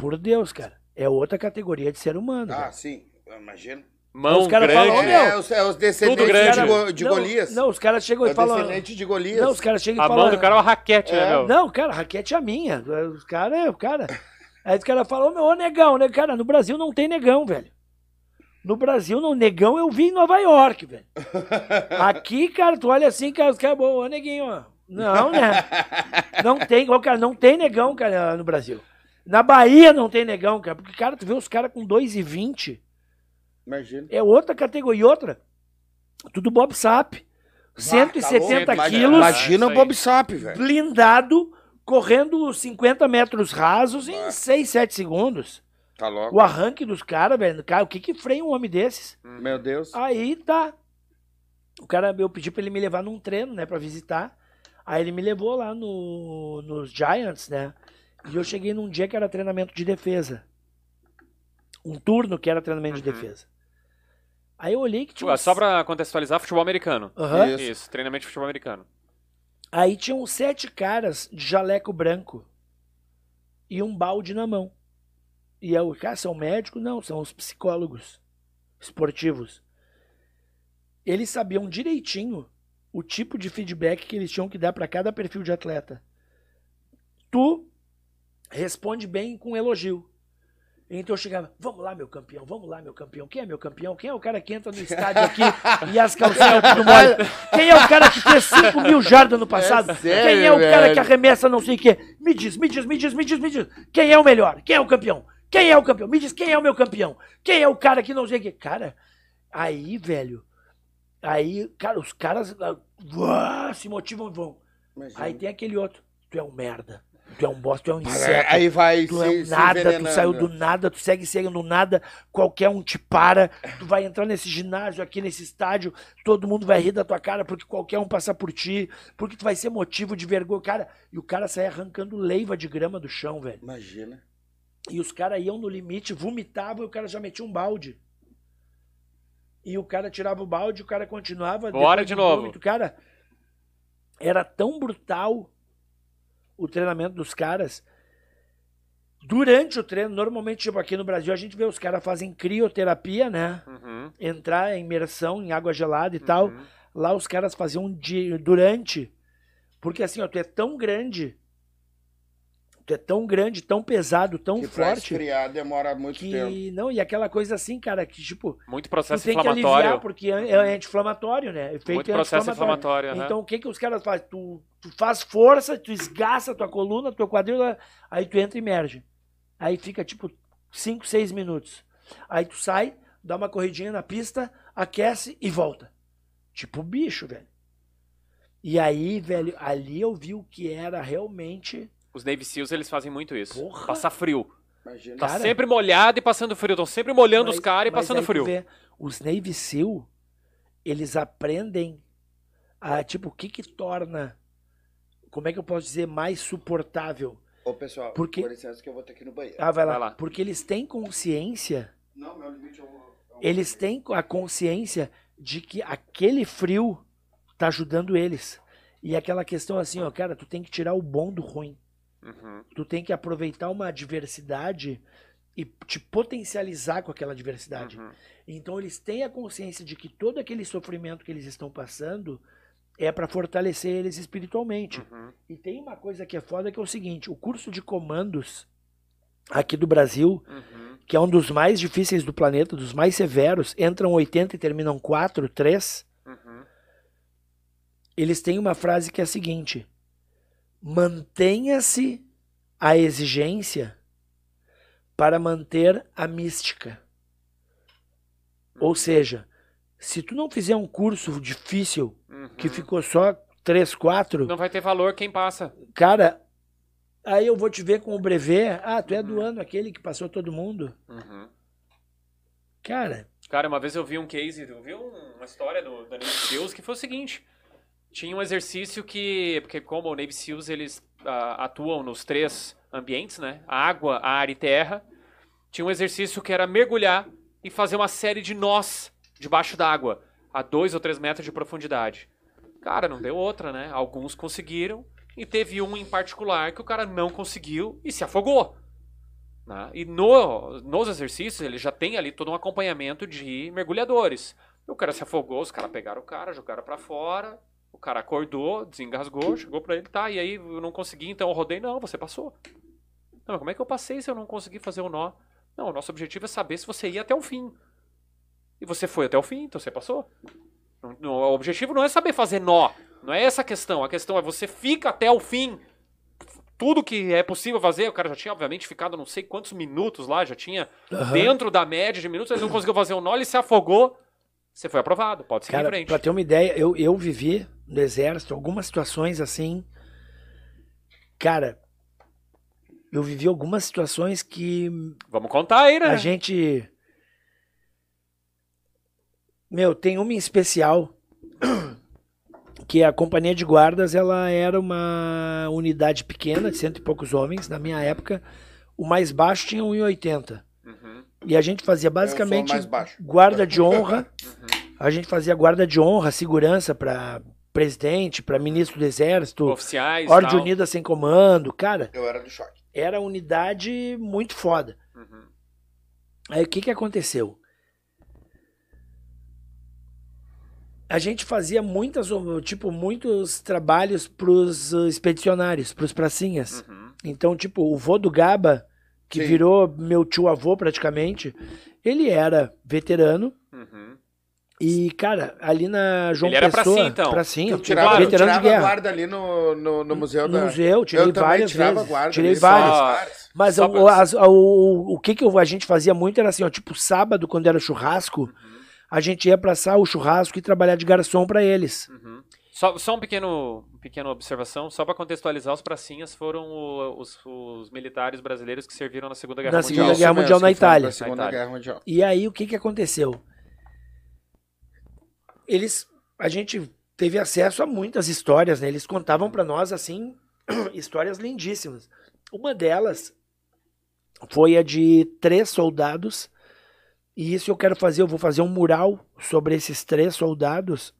por Deus, cara, é outra categoria de ser humano. Ah, velho. sim. Imagina. Mão Os cara grande. falam, Ô, meu, É, os, é os descendentes tudo grande. de, Go- de não, Golias. Não, os caras chegam é e o falam. descendente de Golias. Não, os caras chegam e A falam. mão do cara é uma raquete, né, É. meu? Não, cara, a raquete é a minha. Os caras é o cara. Aí os caras falam, ô meu, ô negão, né? Cara, no Brasil não tem negão, velho. No Brasil, não, negão eu vi em Nova York, velho. <laughs> Aqui, cara, tu olha assim, cara, os caras, ô neguinho, ó. Não, né? <laughs> Não tem, cara, não tem negão, cara, no Brasil. Na Bahia não tem negão, cara, porque, cara, tu vê os caras com 2,20, Imagina. é outra categoria. E outra, tudo Bob Sap. 170 tá louco? quilos, Imagina o Bob Sap, velho. blindado, correndo 50 metros rasos em 6, 7 segundos. Tá louco. O arranque dos caras, velho. Cara, o que que freia um homem desses? Meu Deus. Aí tá. O cara, eu pedi pra ele me levar num treino, né, pra visitar. Aí ele me levou lá no, nos Giants, né? E eu cheguei num dia que era treinamento de defesa. Um turno que era treinamento de Uhum. defesa. Aí eu olhei que tinha Ué, uns- Só pra contextualizar, futebol americano. Aham. Isso. Isso, treinamento de futebol americano. Aí tinham sete caras de jaleco branco e um balde na mão. E eu, cara, são médicos? Não, são os psicólogos esportivos. Eles sabiam direitinho o tipo de feedback que eles tinham que dar para cada perfil de atleta. Tu responde bem com elogio. Então eu chegava, vamos lá, meu campeão, vamos lá, meu campeão. Quem é meu campeão? Quem é o cara que entra no estádio aqui e as calcinhas <laughs> tudo mole? Quem é o cara que fez 5 mil jardas no passado? É sério, Quem é o cara velho? que arremessa não sei o quê? Me diz, me diz, me diz, me diz, me diz. Quem é o melhor? Quem é o campeão? Quem é o campeão? Me diz quem é o meu campeão? Quem é o cara que não sei o quê? Cara, aí, velho, aí, cara, os caras uá, se motivam e vão. Imagina. Aí tem aquele outro, tu é um merda, tu é um bosta, tu é um inseto. Aí vai Tu se, é um nada, tu saiu do nada, tu segue seguindo nada, qualquer um te para, tu vai entrar nesse ginásio aqui, nesse estádio, todo mundo vai rir da tua cara porque qualquer um passa por ti, porque tu vai ser motivo de vergonha, cara. E o cara sai arrancando leiva de grama do chão, velho. Imagina. E os caras iam no limite, vomitavam e o cara já metia um balde. E o cara tirava o balde, o cara continuava. Bora de novo. vômito. Cara, era tão brutal o treinamento dos caras. Durante o treino, normalmente, tipo, aqui no Brasil, a gente vê os caras fazem crioterapia, né? Uhum. Entrar em imersão em água gelada e tal. Uhum. Lá os caras faziam de, durante. Porque assim, ó, tu é tão grande. É tão grande, tão pesado, tão que pra forte. esfriar demora muito Que tempo. não, e aquela coisa assim, cara, que tipo, Muito tu processo tem que aliviar inflamatório. porque é, é anti-inflamatório, né? Efeito Muito processo inflamatório. aham. Então o que que os caras fazem? Tu, tu faz força, tu esgaça a tua coluna, teu quadril, aí tu entra e emerge. Aí fica tipo 5, 6 minutos. Aí tu sai, dá uma corridinha na pista, aquece e volta. Tipo bicho, velho. E aí, velho, ali eu vi o que era realmente. Os Navy Seals, eles fazem muito isso. Porra. Passar frio. Imagina. Tá Cara. sempre molhado e passando frio. Estão sempre molhando Mas- os caras e passando frio. vê, os Navy SEAL, eles aprendem a, tipo, o que que torna, como é que eu posso dizer, mais suportável? Ô, pessoal, Porque- com licença que eu vou ter que ir no banheiro. Ah, vai lá. Vai lá. Porque eles têm consciência, Não, meu limite é um... é um- eles têm a consciência de que aquele frio tá ajudando eles. E aquela questão assim, ó, cara, tu tem que tirar o bom do ruim. Uhum. Tu tem que aproveitar uma adversidade e te potencializar com aquela adversidade. Uhum. Então eles têm a consciência de que todo aquele sofrimento que eles estão passando é para fortalecer eles espiritualmente. Uhum. E tem uma coisa que é foda que é o seguinte, o curso de comandos aqui do Brasil, Uhum. que é um dos mais difíceis do planeta, dos mais severos, entram 80 e terminam 4, 3, Uhum. eles têm uma frase que é a seguinte: mantenha-se a exigência para manter a mística. Ou seja, se tu não fizer um curso difícil Uhum. que ficou só 3, 4, Não vai ter valor quem passa. cara, aí eu vou te ver com o brevet. Ah, tu é do Uhum. ano aquele que passou todo mundo. Uhum. Cara, Cara, uma vez eu vi um case, eu vi um- uma história do, da Navy Seals que foi o seguinte. Tinha um exercício que, porque como o Navy Seals, eles ah, atuam nos três ambientes, né? Água, ar e terra. Tinha um exercício que era mergulhar e fazer uma série de nós debaixo d'água, a dois ou três metros de profundidade. Cara, não deu outra, né? Alguns conseguiram e teve um em particular que o cara não conseguiu e se afogou. né? E no, nos exercícios ele já tem ali todo um acompanhamento de mergulhadores. O cara se afogou, os caras pegaram o cara, jogaram pra fora, o cara acordou, desengasgou, chegou pra ele, tá, e aí eu não consegui, então eu rodei, não, você passou. Não, mas como é que eu passei se eu não consegui fazer o nó? Não, o nosso objetivo é saber se você ia até o fim. E você foi até o fim, então você passou. Não- não- o objetivo não é saber fazer nó, não é essa a questão, a questão é você fica até o fim tudo que é possível fazer, o cara já tinha, obviamente, ficado não sei quantos minutos lá, já tinha aham. dentro da média de minutos, ele não conseguiu fazer o nó, ele se afogou, você foi aprovado, pode seguir em cara, frente. pra ter uma ideia, eu, eu vivi no exército algumas situações assim. Cara, eu vivi algumas situações que Vamos contar aí, né? A gente. Meu, tem uma em especial. <clears throat> Que a companhia de guardas ela era uma unidade pequena, de cento e poucos homens. Na minha época, o mais baixo tinha 1,80. Uhum, E a gente fazia basicamente sou mais baixo. guarda de honra. uhum. A gente fazia guarda de honra, segurança para presidente, para ministro do exército, Oficiais, ordem tal. unida sem comando. Cara, Eu era do choque. era unidade muito foda. Uhum. Aí o que que aconteceu? A gente fazia muitas, tipo, muitos trabalhos pros uh, expedicionários, pros pracinhas. Uhum. Então, tipo, o vô do Gaba, que Sim. virou meu tio-avô praticamente, ele era veterano Uhum. E, cara, ali na João Ele era Pessoa... pracinha, então? pracinha, Tu tirava, tu veterano de tirava guerra. guarda ali no, no, no museu No da... museu, tirei eu várias tirava vezes. guarda tirei ali, várias. só-. Mas Só o, as- o, o que, que eu- a gente fazia muito era assim, ó, tipo, sábado, quando era churrasco, a gente ia pra assar o churrasco e trabalhar de garçom pra eles. Uhum. Só, só um pequeno, pequena observação, só para contextualizar, os pracinhas foram o- os, os militares brasileiros que serviram na Segunda Guerra Na Mundial. Segunda Guerra Mundial mesmo, na Itália. Segunda Na Itália. Guerra Mundial. E aí, o que que aconteceu? Eles, a gente teve acesso a muitas histórias, né? Eles contavam pra nós, assim, <clears throat> histórias lindíssimas. Uma delas foi a de três soldados, e isso eu quero fazer, eu vou fazer um mural sobre esses três soldados,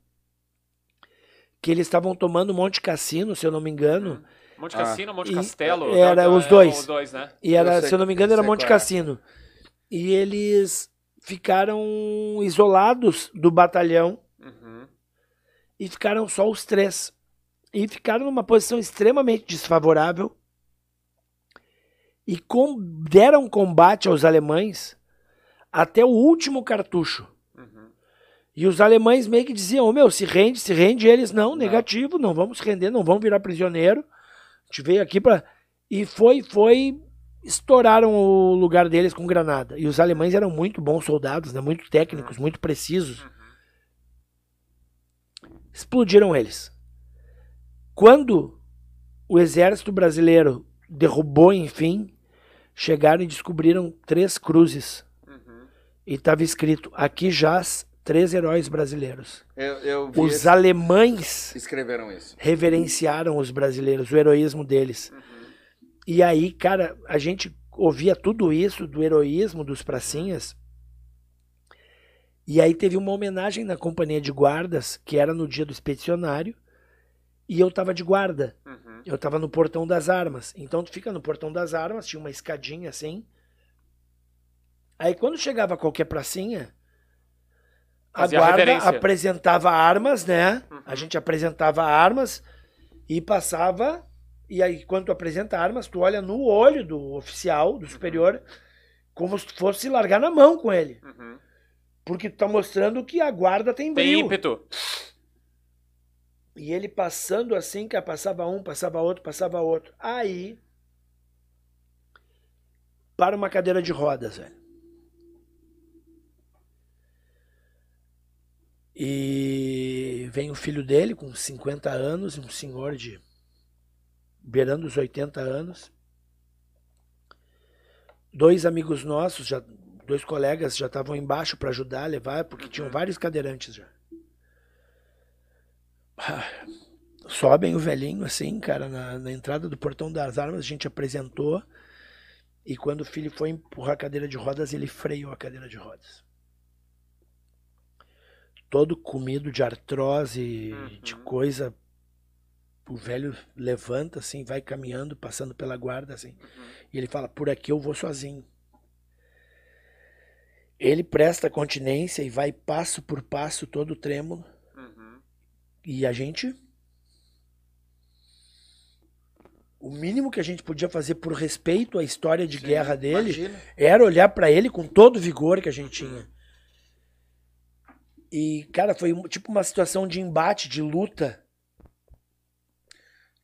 que eles estavam tomando Monte Cassino, se eu não me engano, Monte Ah. Cassino, Monte E- Castelo. era da- os é, dois. Os dois, né? E era, Eu sei se eu não me engano, era Monte é. Cassino. E eles ficaram isolados do batalhão Uhum. e ficaram só os três. E ficaram numa posição extremamente desfavorável. e com- deram combate aos alemães até o último cartucho. Uhum. E os alemães meio que diziam, "Ô, meu, se rende, se rende, eles não, negativo, não vamos render, não vamos virar prisioneiro. A gente veio aqui para E foi, foi, estouraram o lugar deles com granada. E os alemães eram muito bons soldados, né? muito técnicos, muito precisos. Explodiram eles. Quando o exército brasileiro derrubou, enfim, chegaram e descobriram três cruzes. Uhum. E estava escrito: aqui jaz três heróis brasileiros. Eu, eu Os esse- alemães escreveram isso. reverenciaram os brasileiros, o heroísmo deles. E aí, cara, a gente ouvia tudo isso do heroísmo dos pracinhas. E aí teve uma homenagem na companhia de guardas, que era no dia do expedicionário, e eu tava de guarda. Uhum. Eu tava no portão das armas. Então tu fica no portão das armas, tinha uma escadinha assim. Aí quando chegava qualquer pracinha, a Fazia guarda reverência. apresentava armas, né? Uhum. A gente apresentava armas e passava. E aí, quando tu apresenta armas, tu olha no olho do oficial, do superior, como se fosse largar na mão com ele. Uhum. Porque tu tá mostrando que a guarda tem Tem brilho. ímpeto. E ele passando assim, que passava um, passava outro, passava outro. Aí. Para uma cadeira de rodas, velho. E vem o filho dele com 50 anos, um senhor de. beirando os 80 anos. Dois amigos nossos, já, dois colegas já estavam embaixo para ajudar a levar, porque tinham vários cadeirantes já. Ah, sobem o velhinho assim, cara, na, na entrada do portão das armas, a gente apresentou. E quando o filho foi empurrar a cadeira de rodas, ele freou a cadeira de rodas. Todo comido de artrose, de Uhum. coisa. O velho levanta assim, vai caminhando, passando pela guarda assim. E ele fala: Por aqui eu vou sozinho. Ele presta continência e vai passo por passo, todo trêmulo. Uhum. E a gente. O mínimo que a gente podia fazer por respeito à história de guerra dele Imagina. era olhar pra ele com todo o vigor que a gente tinha. E, cara, foi um- tipo uma situação de embate, de luta.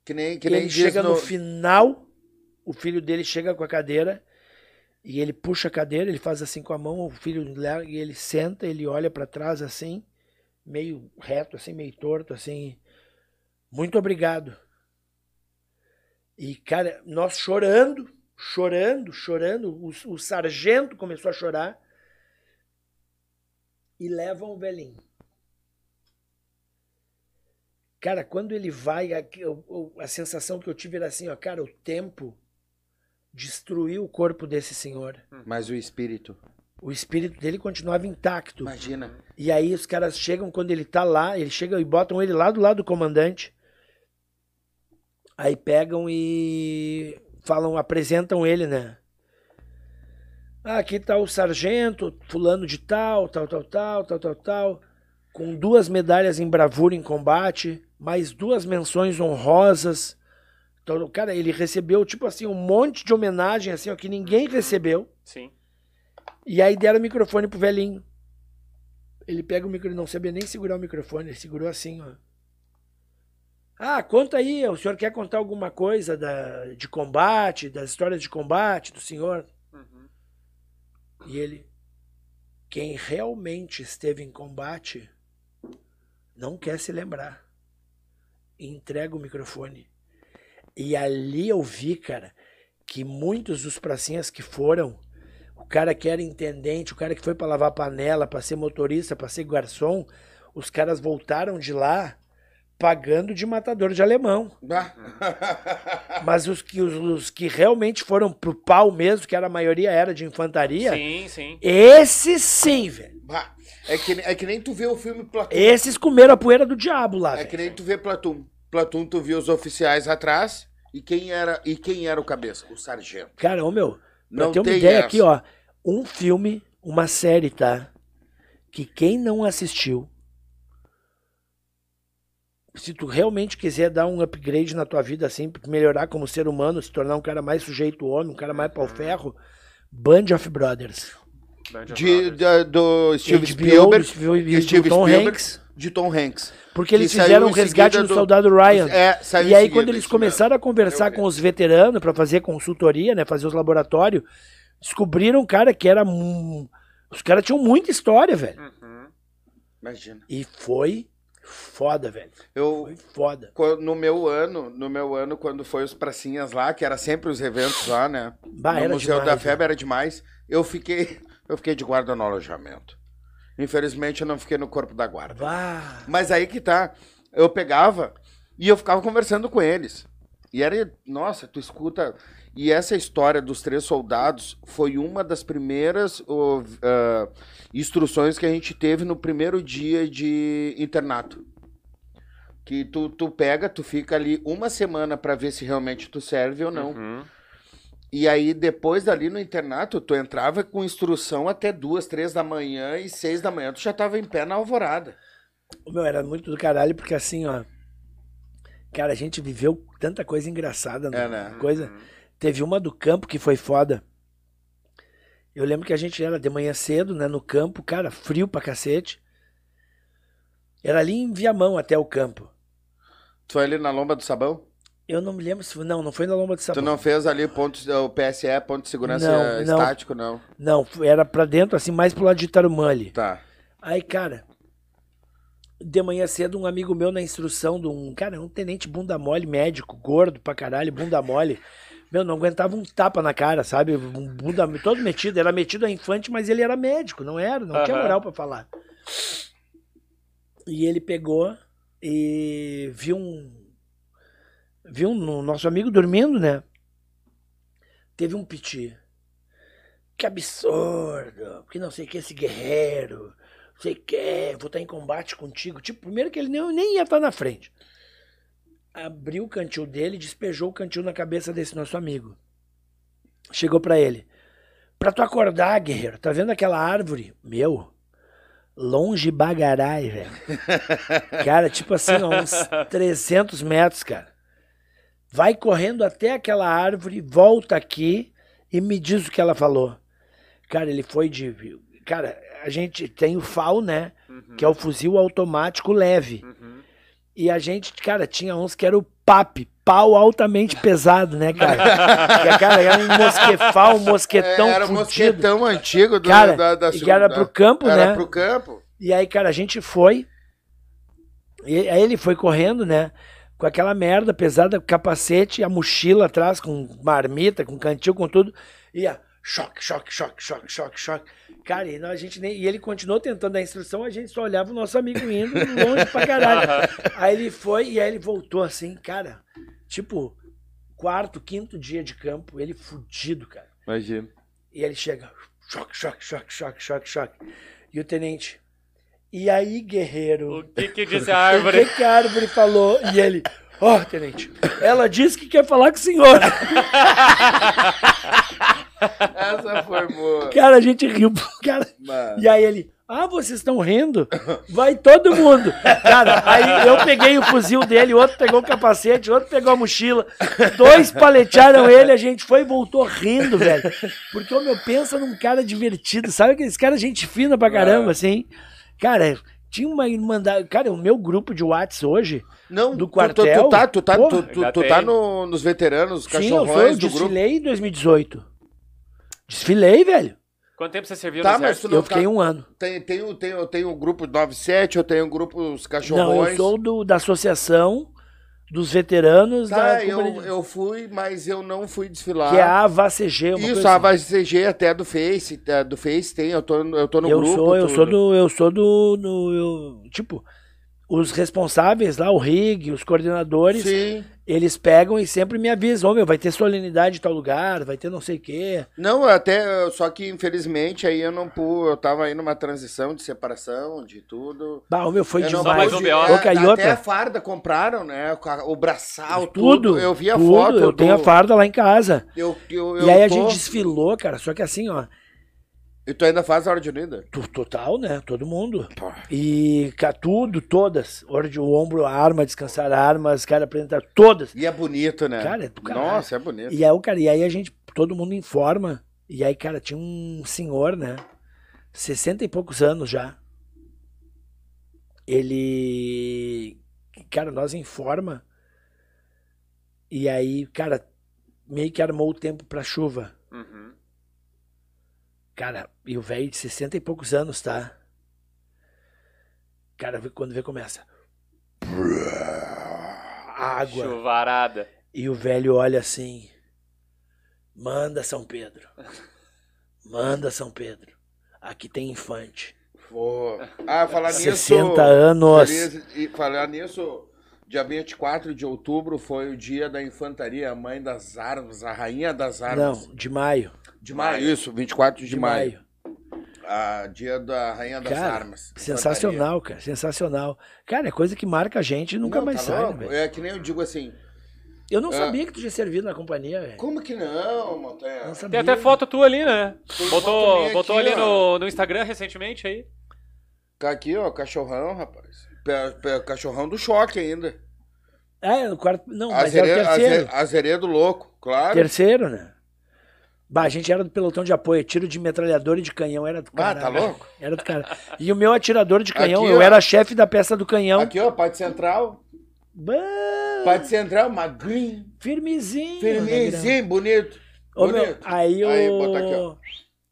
Que nem, que Que nem ele chega no... no... final, o filho dele chega com a cadeira e ele puxa a cadeira, ele faz assim com a mão, o filho leva e ele senta, ele olha pra trás assim, meio reto, assim, meio torto, assim. Muito obrigado. E, cara, nós chorando, chorando, chorando, o, o sargento começou a chorar e levam o velhinho. Cara, quando ele vai, a, a- a sensação que eu tive era assim, ó, cara, o tempo destruiu o corpo desse senhor. Mas o espírito. O espírito dele continuava intacto. Imagina. E aí os caras chegam quando ele tá lá, eles chegam e botam ele lá do lado do comandante. Aí pegam e falam, apresentam ele, né? Ah, aqui tá o sargento, fulano de tal, tal, tal, tal, tal, tal, tal, com duas medalhas em bravura em combate, mais duas menções honrosas. Então, cara, ele recebeu, tipo assim, um monte de homenagem, assim, ó, que ninguém recebeu. Sim. E aí deram o microfone pro velhinho. Ele pega o microfone, não sabia nem segurar o microfone, ele segurou assim, ó. Ah, conta aí, o senhor quer contar alguma coisa da, de combate, das histórias de combate do senhor? Uhum. E ele, quem realmente esteve em combate, não quer se lembrar. E entrega o microfone. E ali eu vi, cara, que muitos dos pracinhas que foram, o cara que era intendente, o cara que foi para lavar panela, para ser motorista, para ser garçom, os caras voltaram de lá pagando de matador de alemão. <laughs> Mas os que, os, os que realmente foram pro pau mesmo, que era a maioria era de infantaria, Sim, sim. esses sim, velho. É que, é que nem tu vê o filme Platum. Esses comeram a poeira do diabo lá, É velho. que nem tu vê Platum. Platum, tu viu os oficiais atrás e quem era, e quem era o cabeça? O sargento. Cara, ô meu, pra Não ter uma tem ideia essa. aqui, ó. Um filme, uma série, tá? Que quem não assistiu se tu realmente quiser dar um upgrade na tua vida, assim, melhorar como ser humano, se tornar um cara mais sujeito homem, um cara mais pau ferro, Band of Brothers. Band of De, Brothers. da- do Steve HBO, Spielberg. do Steve- Steve Tom Spielberg, Hanks. De Tom Hanks. Porque eles fizeram o resgate do, soldado Ryan. É, saiu E aí, seguida, quando eles começaram a conversar vi. com os veteranos para fazer consultoria, né, fazer os laboratórios, descobriram, cara, que era. um- Os caras tinham muita história, velho. Uhum. Imagina. E foi foda, velho. Eu, Foi foda. No meu ano, no meu ano, quando foi os pracinhas lá, que era sempre os eventos lá, né? Bah, no Museu demais, da né? Febre era demais. Eu fiquei, eu fiquei de guarda no alojamento. Infelizmente eu não fiquei no corpo da guarda. Bah. Mas aí que tá. Eu pegava e eu ficava conversando com eles. E era, nossa, tu escuta. E essa história dos três soldados foi uma das primeiras ah, instruções que a gente teve no primeiro dia de internato. Que tu, tu pega, tu fica ali uma semana pra ver se realmente tu serve ou não. Uhum. E aí, depois dali no internato, tu entrava com instrução até duas, três da manhã e seis da manhã tu já tava em pé na alvorada. O meu era muito do caralho, porque assim, ó. Cara, a gente viveu tanta coisa engraçada. É, né? Coisa. Teve uma do campo que foi foda. Eu lembro que a gente era de manhã cedo, né, no campo, cara, frio pra cacete. Era ali em Viamão até o campo. Tu foi ali na Lomba do Sabão? Eu não me lembro se. Não, não foi na Lomba de Sabão. Tu não fez ali ponto, o PSE, ponto de segurança Não, não. estático, não? Não, era pra dentro, assim, mais pro lado de Tarumã ali. Tá. Aí, cara, de manhã cedo, um amigo meu na instrução de um, cara, um tenente bunda mole, médico, gordo pra caralho, bunda mole. <laughs> Meu, não aguentava um tapa na cara, sabe? Um bunda todo metido, era metido a infante, mas ele era médico, não era, não tinha Aham. moral pra falar. E ele pegou e viu um viu um nosso amigo dormindo, né? Teve um piti. Que absurdo, que não sei o que esse guerreiro, não sei o que, vou estar em combate contigo. Tipo, primeiro que ele nem, nem ia estar na frente. Abriu o cantil dele e despejou o cantil na cabeça desse nosso amigo. Chegou pra ele. Pra tu acordar, guerreiro, tá vendo aquela árvore? Meu, longe bagarai, velho. <laughs> Cara, tipo assim, uns 300 metros, cara. Vai correndo até aquela árvore, volta aqui e me diz o que ela falou. Cara, ele foi de. Cara, a gente tem o FAL, né? Que é o fuzil automático leve. Uhum. E a gente, cara, tinha uns que era o PAP, pau altamente <laughs> pesado, né, cara? que, cara, era um mosquefal, um mosquetão É, era fudido. mosquetão antigo do, Cara, da, da que era segunda- pro campo, era né? pro campo. E aí, cara, a gente foi. E aí ele foi correndo, né? Com aquela merda pesada, capacete, a mochila atrás, com marmita, com cantil, com tudo. E a choque, choque, choque, choque, choque, choque. Cara, e, não, a gente nem, e ele continuou tentando dar instrução, a gente só olhava o nosso amigo indo longe pra caralho. <laughs> aí ele foi e aí ele voltou assim, cara. Tipo, quarto, quinto dia de campo, ele fudido, cara. Imagina. E ele chega, choque, choque, choque, choque, choque, choque. E o tenente, e aí, guerreiro? O que que disse a <laughs> O árvore? que, que a árvore falou? E ele, ó, tenente, ela disse que quer falar com o senhor. <laughs> Essa foi boa. Cara, a gente riu, cara. Mano. E aí ele, ah, vocês estão rindo? Vai todo mundo. Cara, aí eu peguei o fuzil dele, outro pegou o capacete, outro pegou a mochila. Dois paletearam ele, a gente foi e voltou rindo, velho. Porque, ô, meu, pensa num cara divertido, sabe aqueles caras gente fina pra caramba, assim? Cara, tinha uma irmandade. Cara, o meu grupo de Whats hoje, Não, Do quartel? Tu, tu tá, tu tá, Porra. tu, tu, tu tá no- nos veteranos, os sim, eu, eu do grupo. desfilei em 2018. Desfilei, velho. Quanto tempo você serviu Tá, no exército? não Eu fiquei tá- um ano. Tem, tem, o- tem, o- tem o grupo 97, eu tenho o grupo Os Não, Cachorrões. eu sou do, da associação dos veteranos Tá, da eu, eu fui, mas eu não fui desfilar. que é a AVACG, uma Isso, a assim. VCG até do Face, do Face tem, eu tô, eu tô no eu grupo. sou, eu tudo. sou do, eu sou do, do- eu- tipo, os responsáveis lá, o RIG, os coordenadores, Sim. Eles pegam e sempre me avisam, ô meu, vai ter solenidade em tal lugar, vai ter não sei o quê. Não, até, só que infelizmente aí eu não pude, eu tava aí numa transição de separação, de tudo. Bah, meu, foi Eu não demais. mais um pude- BO. é, até outra. a farda compraram, né? o O braçal, tudo, tudo. Eu vi a tudo, foto. eu tenho a do- farda lá em casa. Eu, eu, e eu aí a tô- gente desfilou, cara, só que assim, ó, E tu ainda faz a Ordem Unida? Total, né? Todo mundo. Pô. E tudo, todas. Ordem, o ombro, a arma, descansar armas, cara, apresentar todas. E é bonito, né? Cara, é do caralho. Nossa, é bonito. E aí, o cara, e aí a gente, todo mundo informa. E aí, cara, tinha um senhor, né? 60 e poucos anos já. Ele. Cara, nós informa. E aí, cara, meio que armou o tempo pra chuva. Uhum. Cara, e o velho de 60 e poucos anos, tá? Cara, quando vê, começa. Água. Chuvarada. E o velho olha assim. Manda São Pedro. <laughs> Manda São Pedro. Aqui tem infante. Pô. Ah, falar nisso. 60 anos. E falar nisso, dia 24 de outubro foi o dia da infantaria, a mãe das armas, a rainha das armas. Não, de maio. De maio, isso, 24 de, De maio. maio. A dia da rainha das Cara, armas. sensacional, cara. Sensacional. Cara, é coisa que marca a gente e nunca Não, mais tá sai, né, louco? É que nem eu digo assim, Eu não É. sabia que tu tinha servido na companhia, velho. como que não, Montanha? Não sabia. Tem até foto tua ali, né? Tem Botou, botou aqui, ali no, no Instagram recentemente aí. Tá aqui, ó, cachorrão, rapaz. Cachorrão do choque ainda. É, no quarto. Não, mas era o Azere- terceiro. aze- Azeredo louco, claro. Terceiro, né? Bah, a gente era do pelotão de apoio, tiro de metralhadora e de canhão, era do Ah, cara. tá louco? Era do cara. E o meu atirador de canhão, Aqui, eu ó. era chefe da peça do canhão. Aqui, ó, Pátio Central. Bah, Pátio Central, magrinho, firmezinho. firmezinho, bonito. Ô, meu, bonito. aí o. Aí, bota aqui, ó.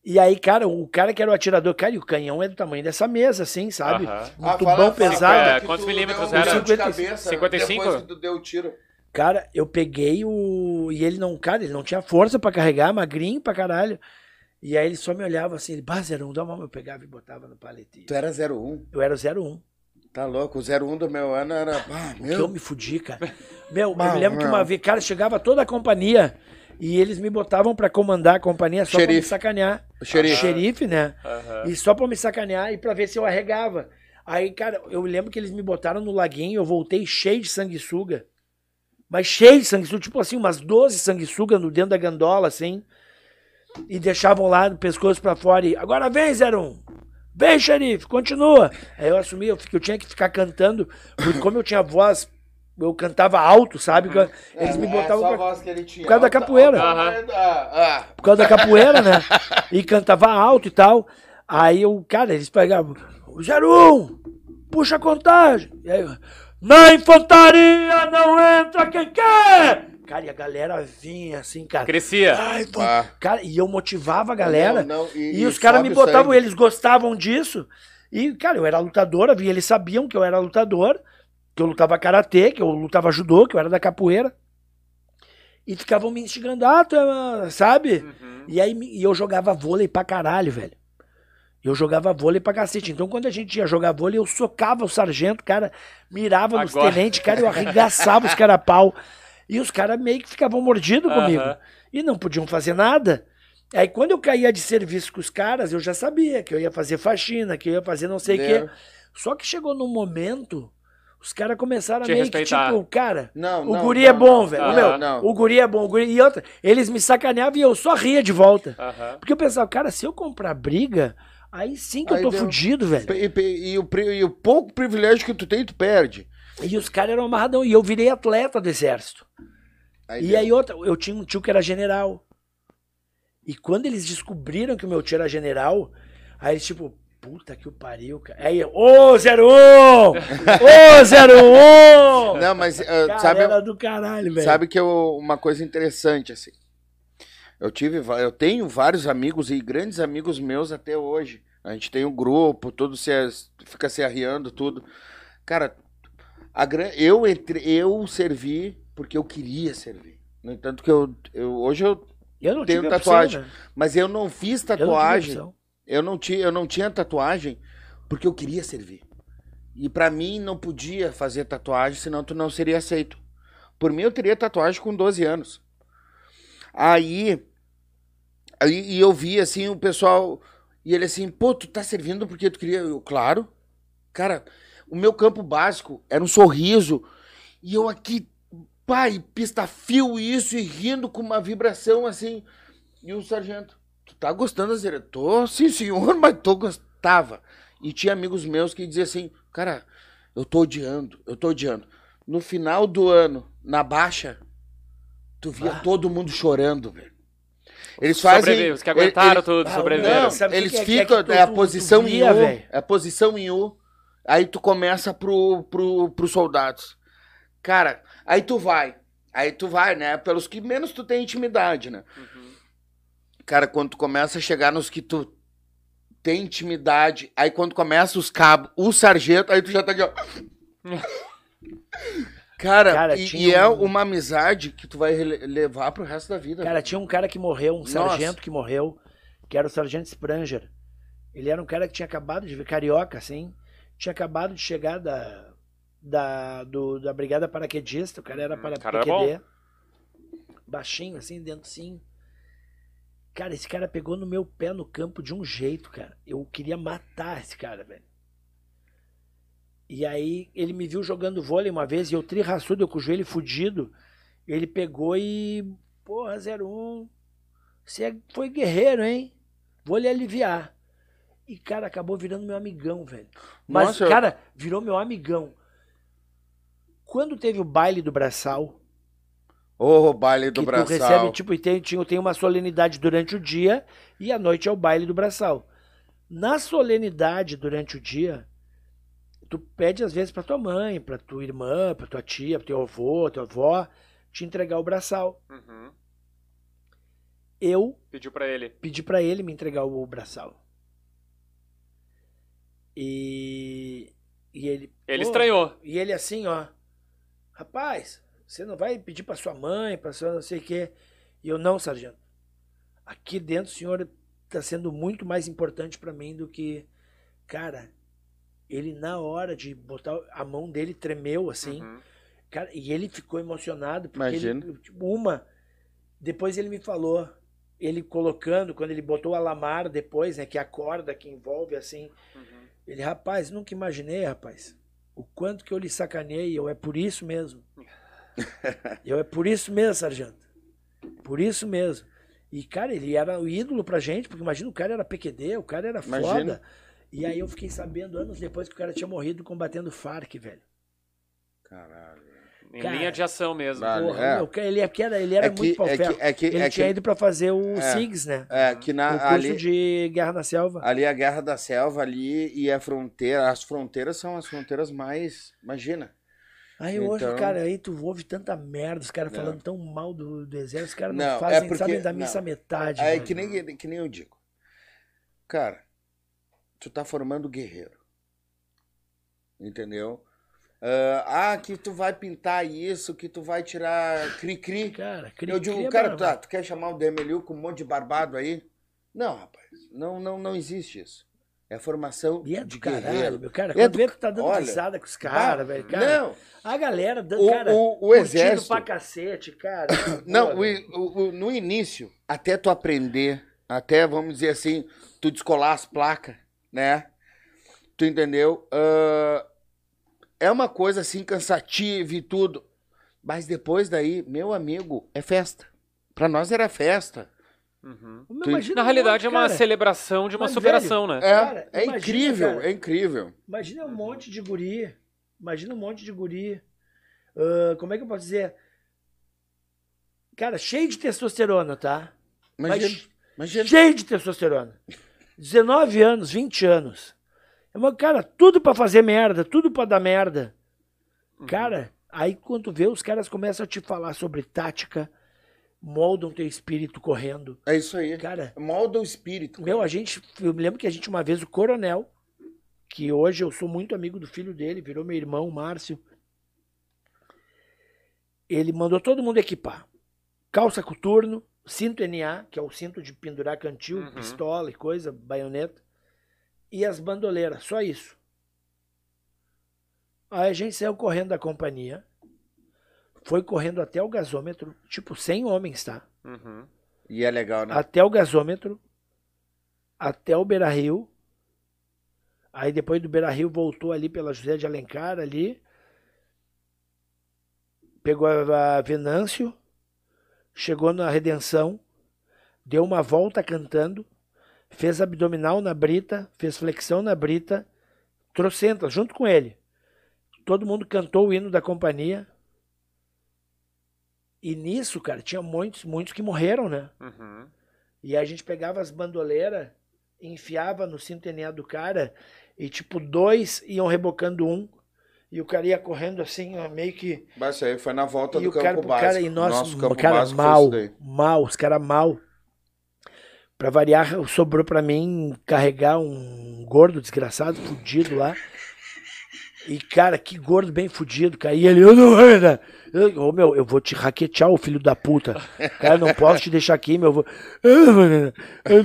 E aí, cara, o cara que era o atirador, cara, e o canhão é do tamanho dessa mesa, assim, sabe? Aham. Muito fala- bom, fala pesado. que Quantos milímetros um era? tiro de cabeça 55? Depois que tu deu o tiro. Cara, eu peguei o. E ele não, cara, ele não tinha força pra carregar, magrinho pra caralho. E aí ele só me olhava assim, ele, bah, 01, dá uma mão. Eu pegava e botava no paletinho. Tu era 01. Eu era o 01. Tá louco, o 01 do meu ano era. Ah, Que eu meu. me fudi, cara. Meu, eu Bah, me lembro que meu. uma vez, cara, chegava toda a companhia e eles me botavam pra comandar a companhia só pra me Xerife. sacanear. Xerife. Xerife, né? Aham. E só pra me sacanear e pra ver se eu arregava. Aí, cara, eu lembro que eles me botaram no laguinho, eu voltei cheio de sanguessuga. Mas cheio de sanguessuga, tipo assim, umas 12 sanguessuga no dentro da gandola, assim. E deixavam lá do pescoço pra fora e, agora vem, 01. Vem, xerife, continua. Aí eu assumi, eu, fiquei- eu tinha que ficar cantando, porque como eu tinha voz, eu cantava alto, sabe? Eles me É, botavam só a pra, por causa da capoeira. alta- por causa da capoeira, né? E cantava alto e tal. Aí eu, cara, eles pegavam, 01, puxa a contagem. E aí, eu, na infantaria não entra quem quer! Cara, e a galera vinha assim, cara. Crescia. Ai, pô. Ah. Cara, e eu motivava a galera. Não, não, e, e- os caras me botavam, sangue. eles gostavam disso. E, cara, eu era lutador, e eles sabiam que eu era lutador, que eu lutava karatê, que eu lutava judô, que eu era da capoeira. E ficavam me instigando, ah, tu é, sabe? Uhum. E aí e eu jogava vôlei pra caralho, velho. Eu jogava vôlei pra cacete. Então, quando a gente ia jogar vôlei, eu socava o sargento, cara, mirava nos Agora- tenentes, cara, eu arregaçava os caras a pau. E os caras meio que ficavam mordidos comigo. E não podiam fazer nada. Aí, quando eu caía de serviço com os caras, eu já sabia que eu ia fazer faxina, que eu ia fazer não sei o quê. Só que chegou num momento, os caras começaram a meio que respeitar. tipo, cara, Não, o não, guri não, é bom, velho. não, Meu, não. O guri é bom, o guri... E outra, eles me sacaneavam e eu só ria de volta. Porque eu pensava, cara, se eu comprar briga, aí sim que Aí eu tô deu. fudido, velho. E, e- e o, e o pouco privilégio que tu tem, tu perde. E os caras eram amarradão. E eu virei atleta do exército. E deu. aí outra, eu tinha um tio que era general. E quando eles descobriram que o meu tio era general, aí eles tipo, puta que o pariu, cara. Aí, ô 01! Ô 01! Não, mas ah, Cara, sabe, era do caralho, velho. sabe que eu, uma coisa interessante, assim. Eu tive, eu tenho vários amigos e grandes amigos meus até hoje. A gente tem um grupo, tudo se fica se arriando, tudo. Cara, a, eu entre, eu servi porque eu queria servir. No entanto que eu, eu hoje eu, eu não tenho tive opção, tatuagem. né? mas eu não fiz Eu não tatuagem. Eu não tinha, eu não tinha tatuagem porque eu queria servir. E pra mim não podia fazer tatuagem, senão tu não seria aceito. Por mim eu teria tatuagem com 12 anos. Aí, aí e eu vi assim o pessoal e ele assim, pô, tu tá servindo porque tu queria, eu, claro. Cara, o meu campo básico era um sorriso e eu aqui, pai, pista fio isso e rindo com uma vibração assim. E o sargento tu tá gostando da série? Tô, sim, senhor, <laughs> mas tô gostava. E tinha amigos meus que diziam assim, cara, eu tô odiando, eu tô odiando. No final do ano, na baixa, tu via Ah. todo mundo chorando, velho. Eles fazem. Os que aguentaram ele- tudo, Ah, sobreviveram. Não, eles que é- ficam. é que tu- é a tu- posição tu em via, U. velho? É a posição em U. Aí tu começa pro, pro, pros soldados. Cara, aí tu vai. Aí tu vai, né? Pelos que menos tu tem intimidade, né? Uhum. Cara, quando tu começa a chegar nos que tu tem intimidade, aí quando começa os cabos, o sargento, aí tu já tá aqui, ó. <laughs> Cara, Cara, e, tinha e é um- uma amizade que tu vai levar pro resto da vida. Cara, tinha um cara que morreu, um Nossa. sargento que morreu, que era o sargento Spranger. Ele era um cara que tinha acabado de vir, carioca, assim, tinha acabado de chegar da, da, do- da brigada paraquedista, o cara era Hum, para cara PQD. Baixinho, assim, dentro sim. Cara, esse cara pegou no meu pé no campo de um jeito, cara. Eu queria matar esse cara, velho. E aí ele me viu jogando vôlei uma vez e eu trirraçudo, eu com o joelho fudido. Ele pegou e. Porra, 01. Você é- foi guerreiro, hein? Vou lhe aliviar. E, cara, acabou virando meu amigão, velho. Mas, Nossa, cara, virou meu amigão. Quando teve o baile do braçal, Ô, baile do que tu braçal. recebe, tipo, e tem, tem uma solenidade durante o dia e à noite é o baile do braçal. Na solenidade durante o dia, tu pede às vezes pra tua mãe, pra tua irmã, pra tua tia, pro teu avô, tua avó, te entregar o braçal. Uhum. Eu Pediu pra ele. pedi pra ele me entregar o braçal. E e ele Ele pô, estranhou. E ele assim, ó, rapaz, você não vai pedir pra sua mãe, pra sua não sei o quê. E eu não, sargento. Aqui dentro o senhor tá sendo muito mais importante pra mim do que, cara, ele na hora de botar a mão dele tremeu assim. Uhum. Cara, e ele ficou emocionado porque Imagina. ele, tipo, uma depois ele me falou, ele colocando quando ele botou o alamar depois, né, que é a corda que envolve assim, Uhum. ele, rapaz, nunca imaginei, rapaz, o quanto que eu lhe sacanei, eu é por isso mesmo. <laughs> eu é por isso mesmo, sargento. Por isso mesmo. E, cara, ele era o ídolo pra gente, porque imagina, o cara era PQD, o cara era Imagina. foda. E aí eu fiquei sabendo anos depois que o cara tinha morrido combatendo Farc, velho. Caralho. Em Cara, linha de ação mesmo. Porra, é. meu, cara, ele, é era, ele era É que- muito pau é que- é que- Ele é tinha que- ido pra fazer o É. SIGS, né? É, que o na, curso ali, de Guerra na Selva. ali é a guerra da selva ali e a fronteira, as fronteiras são as fronteiras mais, imagina. Aí hoje, Então- cara, aí tu ouve tanta merda, os caras falando tão mal do, do exército, os caras não, Não, é fazem, porque- sabem da missa não. metade. É que nem, que nem eu digo. Cara, tu tá formando guerreiro. Entendeu? Ah, ah, que tu vai pintar isso, que tu vai tirar cri-cri. Cara, cri, Eu digo, cria cara, tá, tu quer chamar o Demeliu com um monte de barbado aí? Não, rapaz, não, não, não existe isso. É formação E é de caralho, guerreiro. meu cara. É do- vê que tu tá dando olha, risada com os caras, velho, cara. Não, A galera, dan- o, cara, o, o exército. pra cacete, cara. <coughs> Não, o- o- no início, até tu aprender, até, vamos dizer assim, tu descolar as placas, né? Tu entendeu? Ah, é uma coisa assim, cansativa e tudo. Mas depois daí, meu amigo, é festa. Pra nós era festa. Uhum. tu- imagina Na realidade, é monte, uma cara, celebração de uma Mas, superação, né? É, Cara, é imagina, incrível, cara. é incrível. Imagina um monte de guri. Imagina um monte de guri. Ah, como é que eu posso dizer? Cara, cheio de testosterona, tá? Imagina, Mas imagina. cheio de testosterona. 19 anos, 20 anos. É uma, cara, tudo pra fazer merda, tudo pra dar merda. Uhum. Cara, aí quando vê, os caras começam a te falar sobre tática, moldam teu espírito correndo. É isso aí. Cara, Molda o espírito. meu, a gente, eu me lembro que a gente uma vez, o coronel, que hoje eu sou muito amigo do filho dele, virou meu irmão, Márcio. Ele mandou todo mundo equipar. Calça coturno, cinto NA, que é o cinto de pendurar cantil, Uhum. pistola e coisa, baioneta. E as bandoleiras, só isso. Aí a gente saiu correndo da companhia. Foi correndo até o gasômetro, tipo 100 homens, tá? Uhum. E é legal, né? até o gasômetro, até o Beira Rio. Aí depois do Beira Rio voltou ali pela José de Alencar ali. Pegou a a Venâncio, chegou na Redenção. deu uma volta cantando, fez abdominal na brita, fez flexão na brita, trocentas, junto com ele. Todo mundo cantou o hino da companhia. E nisso, cara, tinha muitos, muitos que morreram, né? Uhum. E a gente pegava as bandoleiras, enfiava no cinto do cara, e tipo, dois iam rebocando um, e o cara ia correndo assim, meio que. Mas aí foi na volta E do o campo cara, o básico. cara, e nós, Nosso campo cara, básico mal, mal, os caras mal. Pra variar, sobrou pra mim carregar um gordo desgraçado, fudido lá. E, cara, que gordo bem fudido, cara. E ele, eu não vou, né? Eu, ô, meu, eu vou te raquetear, ô filho da puta. Cara, não posso te deixar aqui, meu. Eu vou... <laughs> Eu-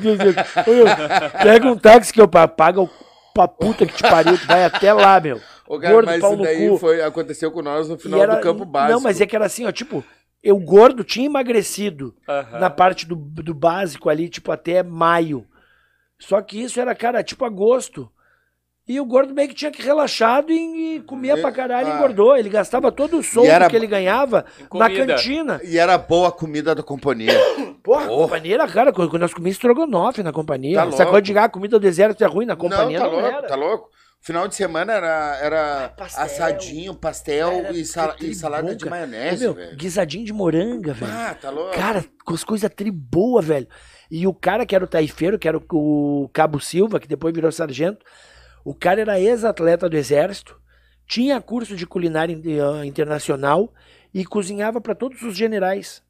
Pega um táxi que eu pa- paga o pra puta que te pariu, tu vai até lá, meu. Ô, cara, Gordo, mas pau isso no daí cu. foi, aconteceu com nós no final era- do campo básico. Não, mas é que era assim, ó, tipo, eu gordo tinha emagrecido na parte do, do básico ali, tipo, até maio. Só que isso era, cara, tipo agosto. E o gordo meio que tinha que relaxado e, e comia pra caralho e Ah. engordou. Ele gastava todo o soldo era- que ele ganhava na cantina. E era boa a comida da companhia. <coughs> Porra, a Porra. companhia era, cara, quando nós comíamos estrogonofe na companhia. Tá coisa de ah, a comida do deserto é ruim na companhia, não, não, tá louco, era. tá louco. Final de semana era, era pastel. assadinho, pastel Era e, tri e salada de cara. Ô, maionese, meu, velho. guisadinho de moranga, velho. Ah, tá louco. Cara, com as coisas tri boa, velho. E o cara que era o taifeiro, que era o, Cabo Silva, que depois virou sargento, o cara era ex-atleta do exército, tinha curso de culinária in- eh, internacional e cozinhava pra todos os generais.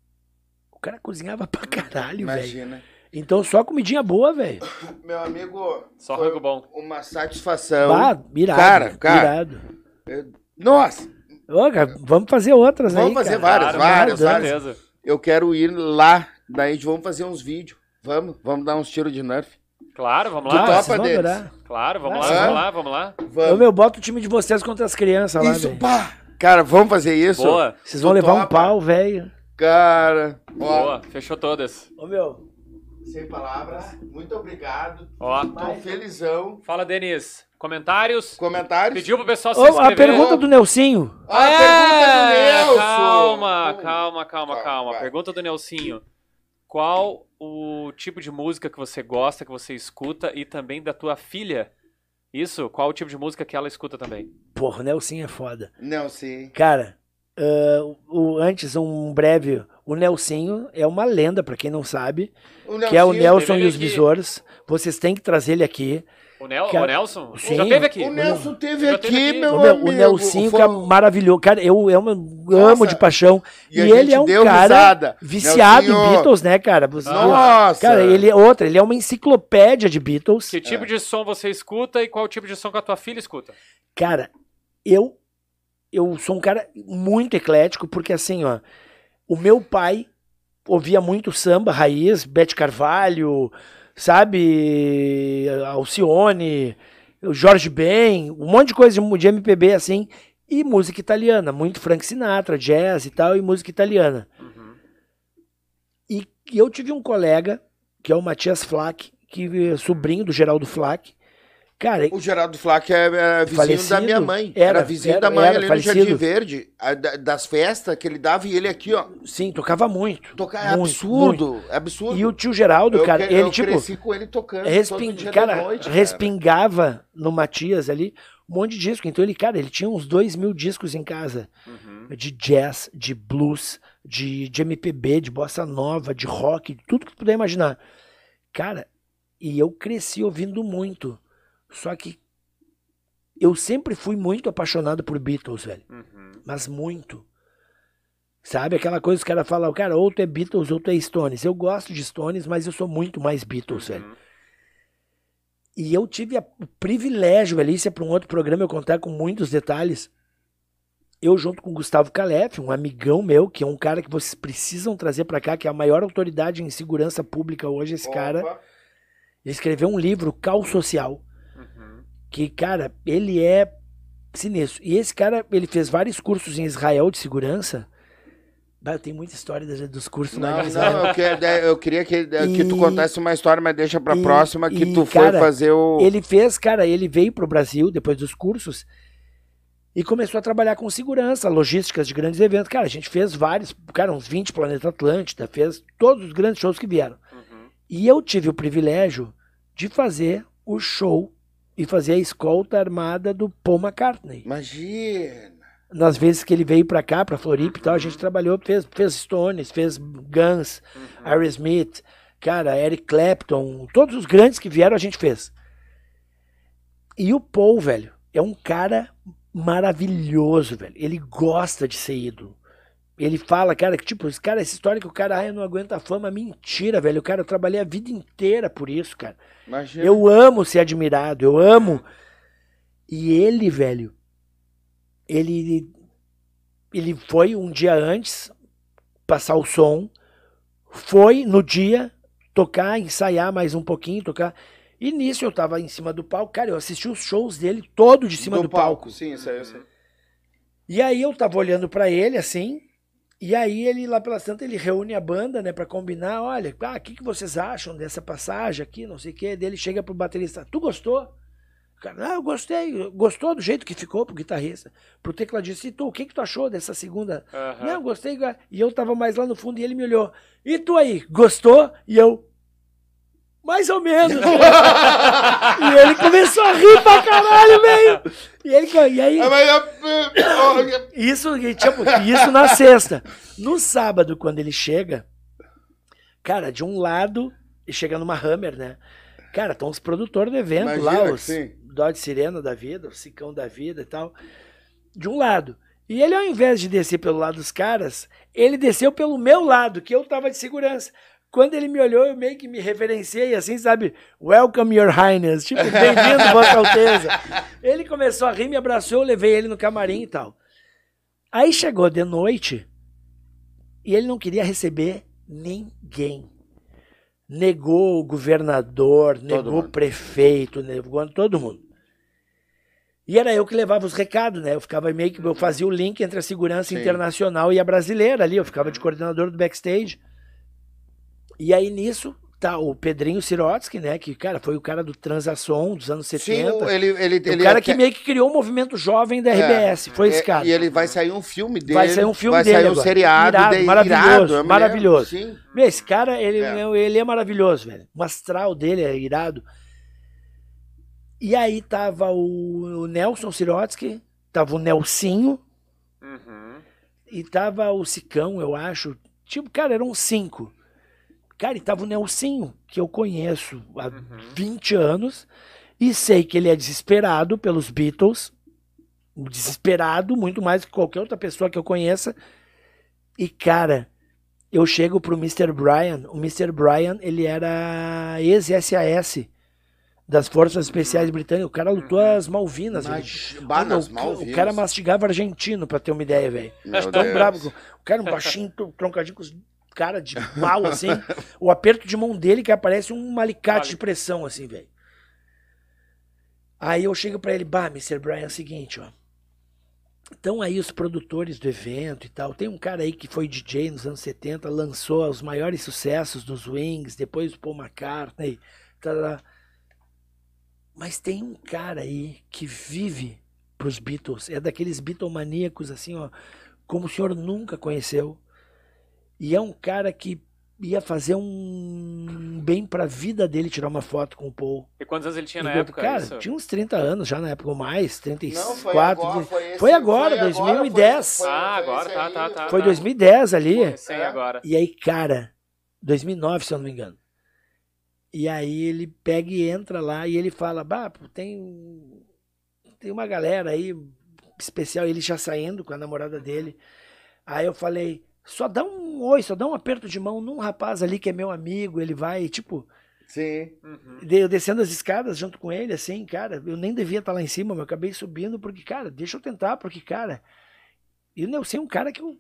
O cara cozinhava pra caralho, velho. Imagina. Então só comidinha boa, velho. <coughs> Meu amigo, Só rango bom. uma satisfação. Bah, irado. Cara, cara. Irado. Nossa, Ô, cara, vamos fazer outras Vamos aí, fazer cara. várias, Claro, várias, várias. certeza. eu quero ir lá, daí vamos fazer uns vídeos. Vamos, vamos dar uns tiros de nerf. Claro, vamos Tu lá. topa vocês vão deles. adorar. Claro, vamos Ah, lá, vamos lá, vamos lá. Ô, Vamos. meu, bota o time de vocês contra as crianças lá, isso, velho. pá. Cara, vamos fazer isso? Boa, Vocês vão Tu levar um topa? pau, velho. Cara, ó, boa. Fechou todas. Ô, meu, sem palavras, muito obrigado. Ó. Tô felizão. Fala, Denis. Comentários? Comentários? Pediu pro pessoal se Ô, a inscrever. pergunta do Nelsinho. Ah, a É, pergunta do Nelson. Calma, calma, calma, calma. Pergunta do Nelsinho. Qual o tipo de música que você gosta, que você escuta e também da tua filha? Isso? Qual o tipo de música que ela escuta também? Porra, o Nelsinho é foda. Sim. Cara, ah, o, antes, um breve. O Nelsinho é uma lenda, pra quem não sabe. que é o Nelson e os aqui. Besouros. Vocês têm que trazer ele aqui. O, Nel, Cara, o Nelson? sim. Já teve aqui. O Nelson teve aqui, teve aqui. meu meu, amigo. o Nelsinho, Foi- cara, maravilhoso. Cara, eu, eu amo Nossa, de paixão. e E, ele é um cara risada. viciado em Nelsinho, Beatles, né, cara? Nossa! Cara, ele é outra, ele é uma enciclopédia de Beatles. Que tipo de som você escuta e qual tipo de som que a tua filha escuta? Cara, eu eu sou um cara muito eclético, porque assim, ó, o meu pai ouvia muito samba, raiz, Bete Carvalho, sabe, Alcione, o Jorge Ben, um monte de coisa de, de MPB assim, e música italiana, muito Frank Sinatra, jazz e tal, e música italiana. Uhum. E, e eu tive um colega, que é o Matias Flack, que é sobrinho do Geraldo Flack. Cara, O Geraldo Flack é, é vizinho Falecido. da minha mãe. Era, Era, vizinho era, da mãe era, ali falecido. no Jardim Verde. a- da- das festas que ele dava e ele aqui, ó. sim, tocava muito. Tocar é Muito, absurdo. É absurdo. E o tio Geraldo, eu, cara, que- ele eu tipo cresci com ele tocando. resping... cara, noite, cara. respingava no Matias ali um monte de disco. Então ele, cara, ele tinha uns dois mil discos em casa. Uhum. De jazz, de blues, de, de MPB, de bossa nova, de rock, de tudo que tu puder imaginar. Cara, e eu cresci ouvindo muito. Só que eu sempre fui muito apaixonado por Beatles, velho. Uhum. Mas muito. Sabe aquela coisa que os caras falam, cara, ou tu é Beatles ou tu é Stones. Eu gosto de Stones, mas eu sou muito mais Beatles, velho. Uhum. E eu tive a- o privilégio ali, isso é para um outro programa eu contar com muitos detalhes. Eu junto com o Gustavo Calef, um amigão meu, que é um cara que vocês precisam trazer para cá, que é a maior autoridade em segurança pública hoje, esse cara. Opa. Ele escreveu um livro, Cal Social. Que, cara, ele é sinistro. E esse cara, ele fez vários cursos em Israel de segurança. Tem muita história das- dos cursos Não, em Israel. não, eu, que- eu queria que, que tu E- contasse uma história, mas deixa pra e- próxima que e, tu foi cara, fazer o. Ele fez, cara, ele veio pro Brasil depois dos cursos e começou a trabalhar com segurança, logísticas de grandes eventos. Cara, a gente fez vários, cara, uns 20 Planeta Atlântida, fez todos os grandes shows que vieram. Uhum. E eu tive o privilégio de fazer o show e fazer a escolta armada do Paul McCartney. Imagina. Nas vezes que ele veio pra cá, pra Floripa e tal, a gente trabalhou, fez, fez Stones, fez Guns, Aerosmith, cara, Eric Clapton, todos os grandes que vieram a gente fez. E o Paul, velho, é um cara maravilhoso, velho. Ele gosta de ser ídolo. Ele fala, cara, que tipo, esse cara, essa história que o cara, eu não aguento a fama, mentira, velho. O cara, eu trabalhei a vida inteira por isso, cara. Imagina. Eu amo ser admirado, eu amo. E ele, velho, ele ele foi um dia antes passar o som, foi no dia tocar, ensaiar mais um pouquinho, tocar. E nisso eu tava em cima do palco, cara, eu assisti os shows dele todo de cima do, palco. Sim, isso aí eu sei. E aí eu tava olhando pra ele assim, e aí ele lá pela Santa ele reúne a banda, né, para combinar, olha, ah, o que, que vocês acham dessa passagem aqui, não sei o quê. Daí ele chega pro baterista, tu gostou? O cara, ah, eu gostei, gostou do jeito que ficou pro guitarrista. Pro tecladista, e tu, o que que tu achou dessa segunda? Aham. Não, gostei. E eu tava mais lá no fundo e ele me olhou. E tu aí, gostou? E eu, mais ou menos. e ele começou a rir pra caralho, velho. E, ele, e aí, Ah, mas, ah, isso, tipo, isso na sexta. No sábado, quando ele chega, cara, de um lado, ele chega numa Hammer, né? Cara, estão os produtores do evento Imagina lá, os. Dodge Sirena da vida, o Cicão da vida e tal. De um lado. E ele, ao invés de descer pelo lado dos caras, ele desceu pelo meu lado, que eu tava de segurança. Quando ele me olhou, eu meio que me reverenciei, assim, sabe? Welcome, Your Highness. Tipo, bem-vindo, <laughs> Vossa Alteza. Ele começou a rir, me abraçou, eu levei ele no camarim e tal. Aí chegou de noite e ele não queria receber ninguém. Negou o governador, negou o mundo. prefeito, negou todo mundo. E era eu que levava os recados, né? Eu ficava meio que eu fazia o link entre a segurança Sim. internacional e a brasileira ali, eu ficava de coordenador do backstage. E aí nisso tá o Pedrinho Sirotsky, né, que cara foi o cara do Transação dos anos Sim, 70. ele, ele, o ele cara é- que meio que criou o movimento jovem da RBS, foi esse é, cara. E ele vai sair um filme dele. Vai sair um filme vai dele sair um agora. seriado Irado, dele, maravilhoso, irado, maravilhoso. Sim. Meu, Esse cara, ele É. é. ele é maravilhoso, velho. O astral dele é irado. E aí tava o, o Nelson Sirotsky, tava o Nelsinho Uhum. e tava o Sicão, eu acho. Tipo, cara, eram cinco. Cara, e tava o Nelsinho, que eu conheço há Uhum. 20 anos e sei que ele é desesperado pelos Beatles. Desesperado, muito mais que qualquer outra pessoa que eu conheça. E, cara, eu chego pro Mr. Brian. O Mr. Brian, ele era ex-SAS das Forças Especiais Britânicas. O cara lutou as Malvinas. velho. Mas, bah, o, Malvinas. o cara mastigava argentino, pra ter uma ideia, velho. Tão Deus. bravo. O cara, um baixinho, tron- troncadinho com os cara de <laughs> mal, assim. o aperto de mão dele que aparece um alicate de pressão, assim, velho. Aí eu chego pra ele, bah, Mr. Brian, é o seguinte, ó. Então aí os produtores do evento e tal. Tem um cara aí que foi DJ nos anos 70, lançou os maiores sucessos dos Wings, depois o Paul McCartney. tarará. Mas tem um cara aí que vive pros Beatles. É daqueles Beatlemaníacos assim, ó, como o senhor nunca conheceu. E é um cara que ia fazer um bem pra vida dele tirar uma foto com o Paul. E quantos anos ele tinha na época? cara, isso? tinha uns 30 anos já na época, ou mais, Não, 34. foi agora, foi, esse- Foi agora, 2010. foi- foi- Ah, foi agora, tá, tá, tá. Foi 2010 ali. Pô, recém É. agora. E aí, cara, 2009, se eu não me engano. E aí ele pega e entra lá e ele fala, bah, tem, tem uma galera aí especial, ele já saindo com a namorada dele. Aí eu falei, só dá um oi, só dá um aperto de mão num rapaz ali que é meu amigo, ele vai, tipo, Sim. Uhum. eu descendo as escadas junto com ele, assim, cara, eu nem devia estar lá em cima, mas eu acabei subindo porque, cara, deixa eu tentar, porque, cara, e o Nelson é um cara que eu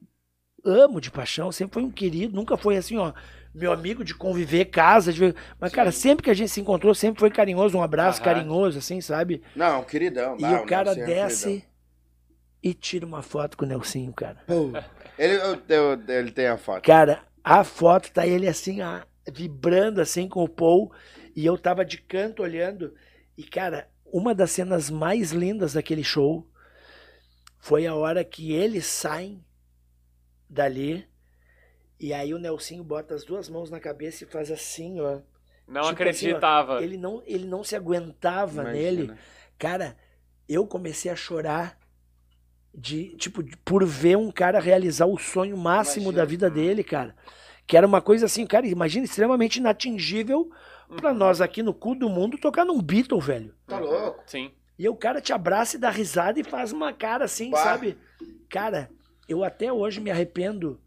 amo de paixão, sempre foi um querido, nunca foi assim, ó, meu amigo de conviver, casa, de... mas, cara, sempre que a gente se encontrou, sempre foi carinhoso, um abraço Aham. carinhoso, assim, sabe? Não, queridão. E não, o cara é um desce queridão. e tira uma foto com o Nelsinho, cara. Pô, Ele, eu- eu- ele tem a foto. Cara, a foto tá ele assim, ó, vibrando assim com o Paul, e eu tava de canto olhando, e cara, uma das cenas mais lindas daquele show foi a hora que eles saem dali, e aí o Nelsinho bota as duas mãos na cabeça e faz assim, ó, Não Tipo assim, ó, acreditava. Ele não, ele não se aguentava Imagina. nele. Cara, eu comecei a chorar de, tipo, de- por ver um cara realizar o sonho máximo Imagina. da vida dele, cara. Que era uma coisa assim, cara, imagina, extremamente inatingível pra nós aqui no cu do mundo tocar num Beatle, velho. Tá louco? Sim. E o cara te abraça e dá risada e faz uma cara assim, Bah. sabe? Cara, eu até hoje me arrependo.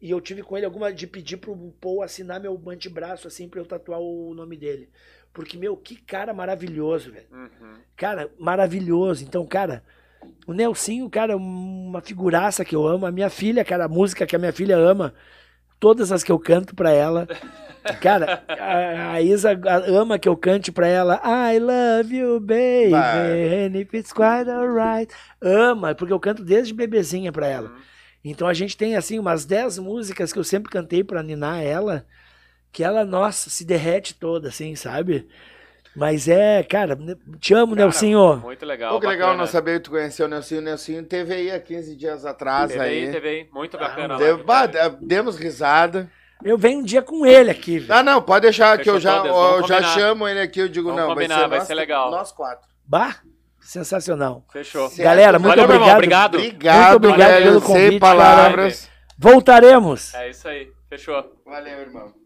E eu tive com ele alguma de pedir pro Paul assinar meu antebraço assim pra eu tatuar o nome dele. Porque, meu, que cara maravilhoso, velho. Uhum. Cara, maravilhoso. Então, cara, o Nelsinho, cara, é uma figuraça que eu amo. A minha filha, cara, a música que a minha filha ama, todas as que eu canto pra ela. Cara, a, a Isa ama que eu cante pra ela I love you, baby, and if it's quite alright. Ama, porque eu canto desde bebezinha pra ela. Uhum. Então a gente tem, assim, umas 10 músicas que eu sempre cantei pra ninar ela, que ela, nossa, se derrete toda, assim, sabe? Mas é, cara, te amo, Cara, Nelsinho. Muito legal. Pô, que legal bacana. não saber que tu conheceu o Nelsinho. O Nelsinho teve aí há 15 dias atrás Teve aí, teve aí. Muito bacana. Deu- lá, bah, cara. de- demos risada. Eu venho um dia com ele aqui, velho. Ah, não, pode deixar que Fechou eu já, eu já chamo ele aqui. Eu digo, Vamos não, combinar, vai ser, vai nós, ser legal. Nós quatro. Bah, sensacional. Fechou. Certo. Galera, muito Valeu, obrigado. Obrigado. Obrigado, Muito obrigado velho, pelo Sem convite, palavras. Voltaremos. É isso aí. Fechou. Valeu, irmão.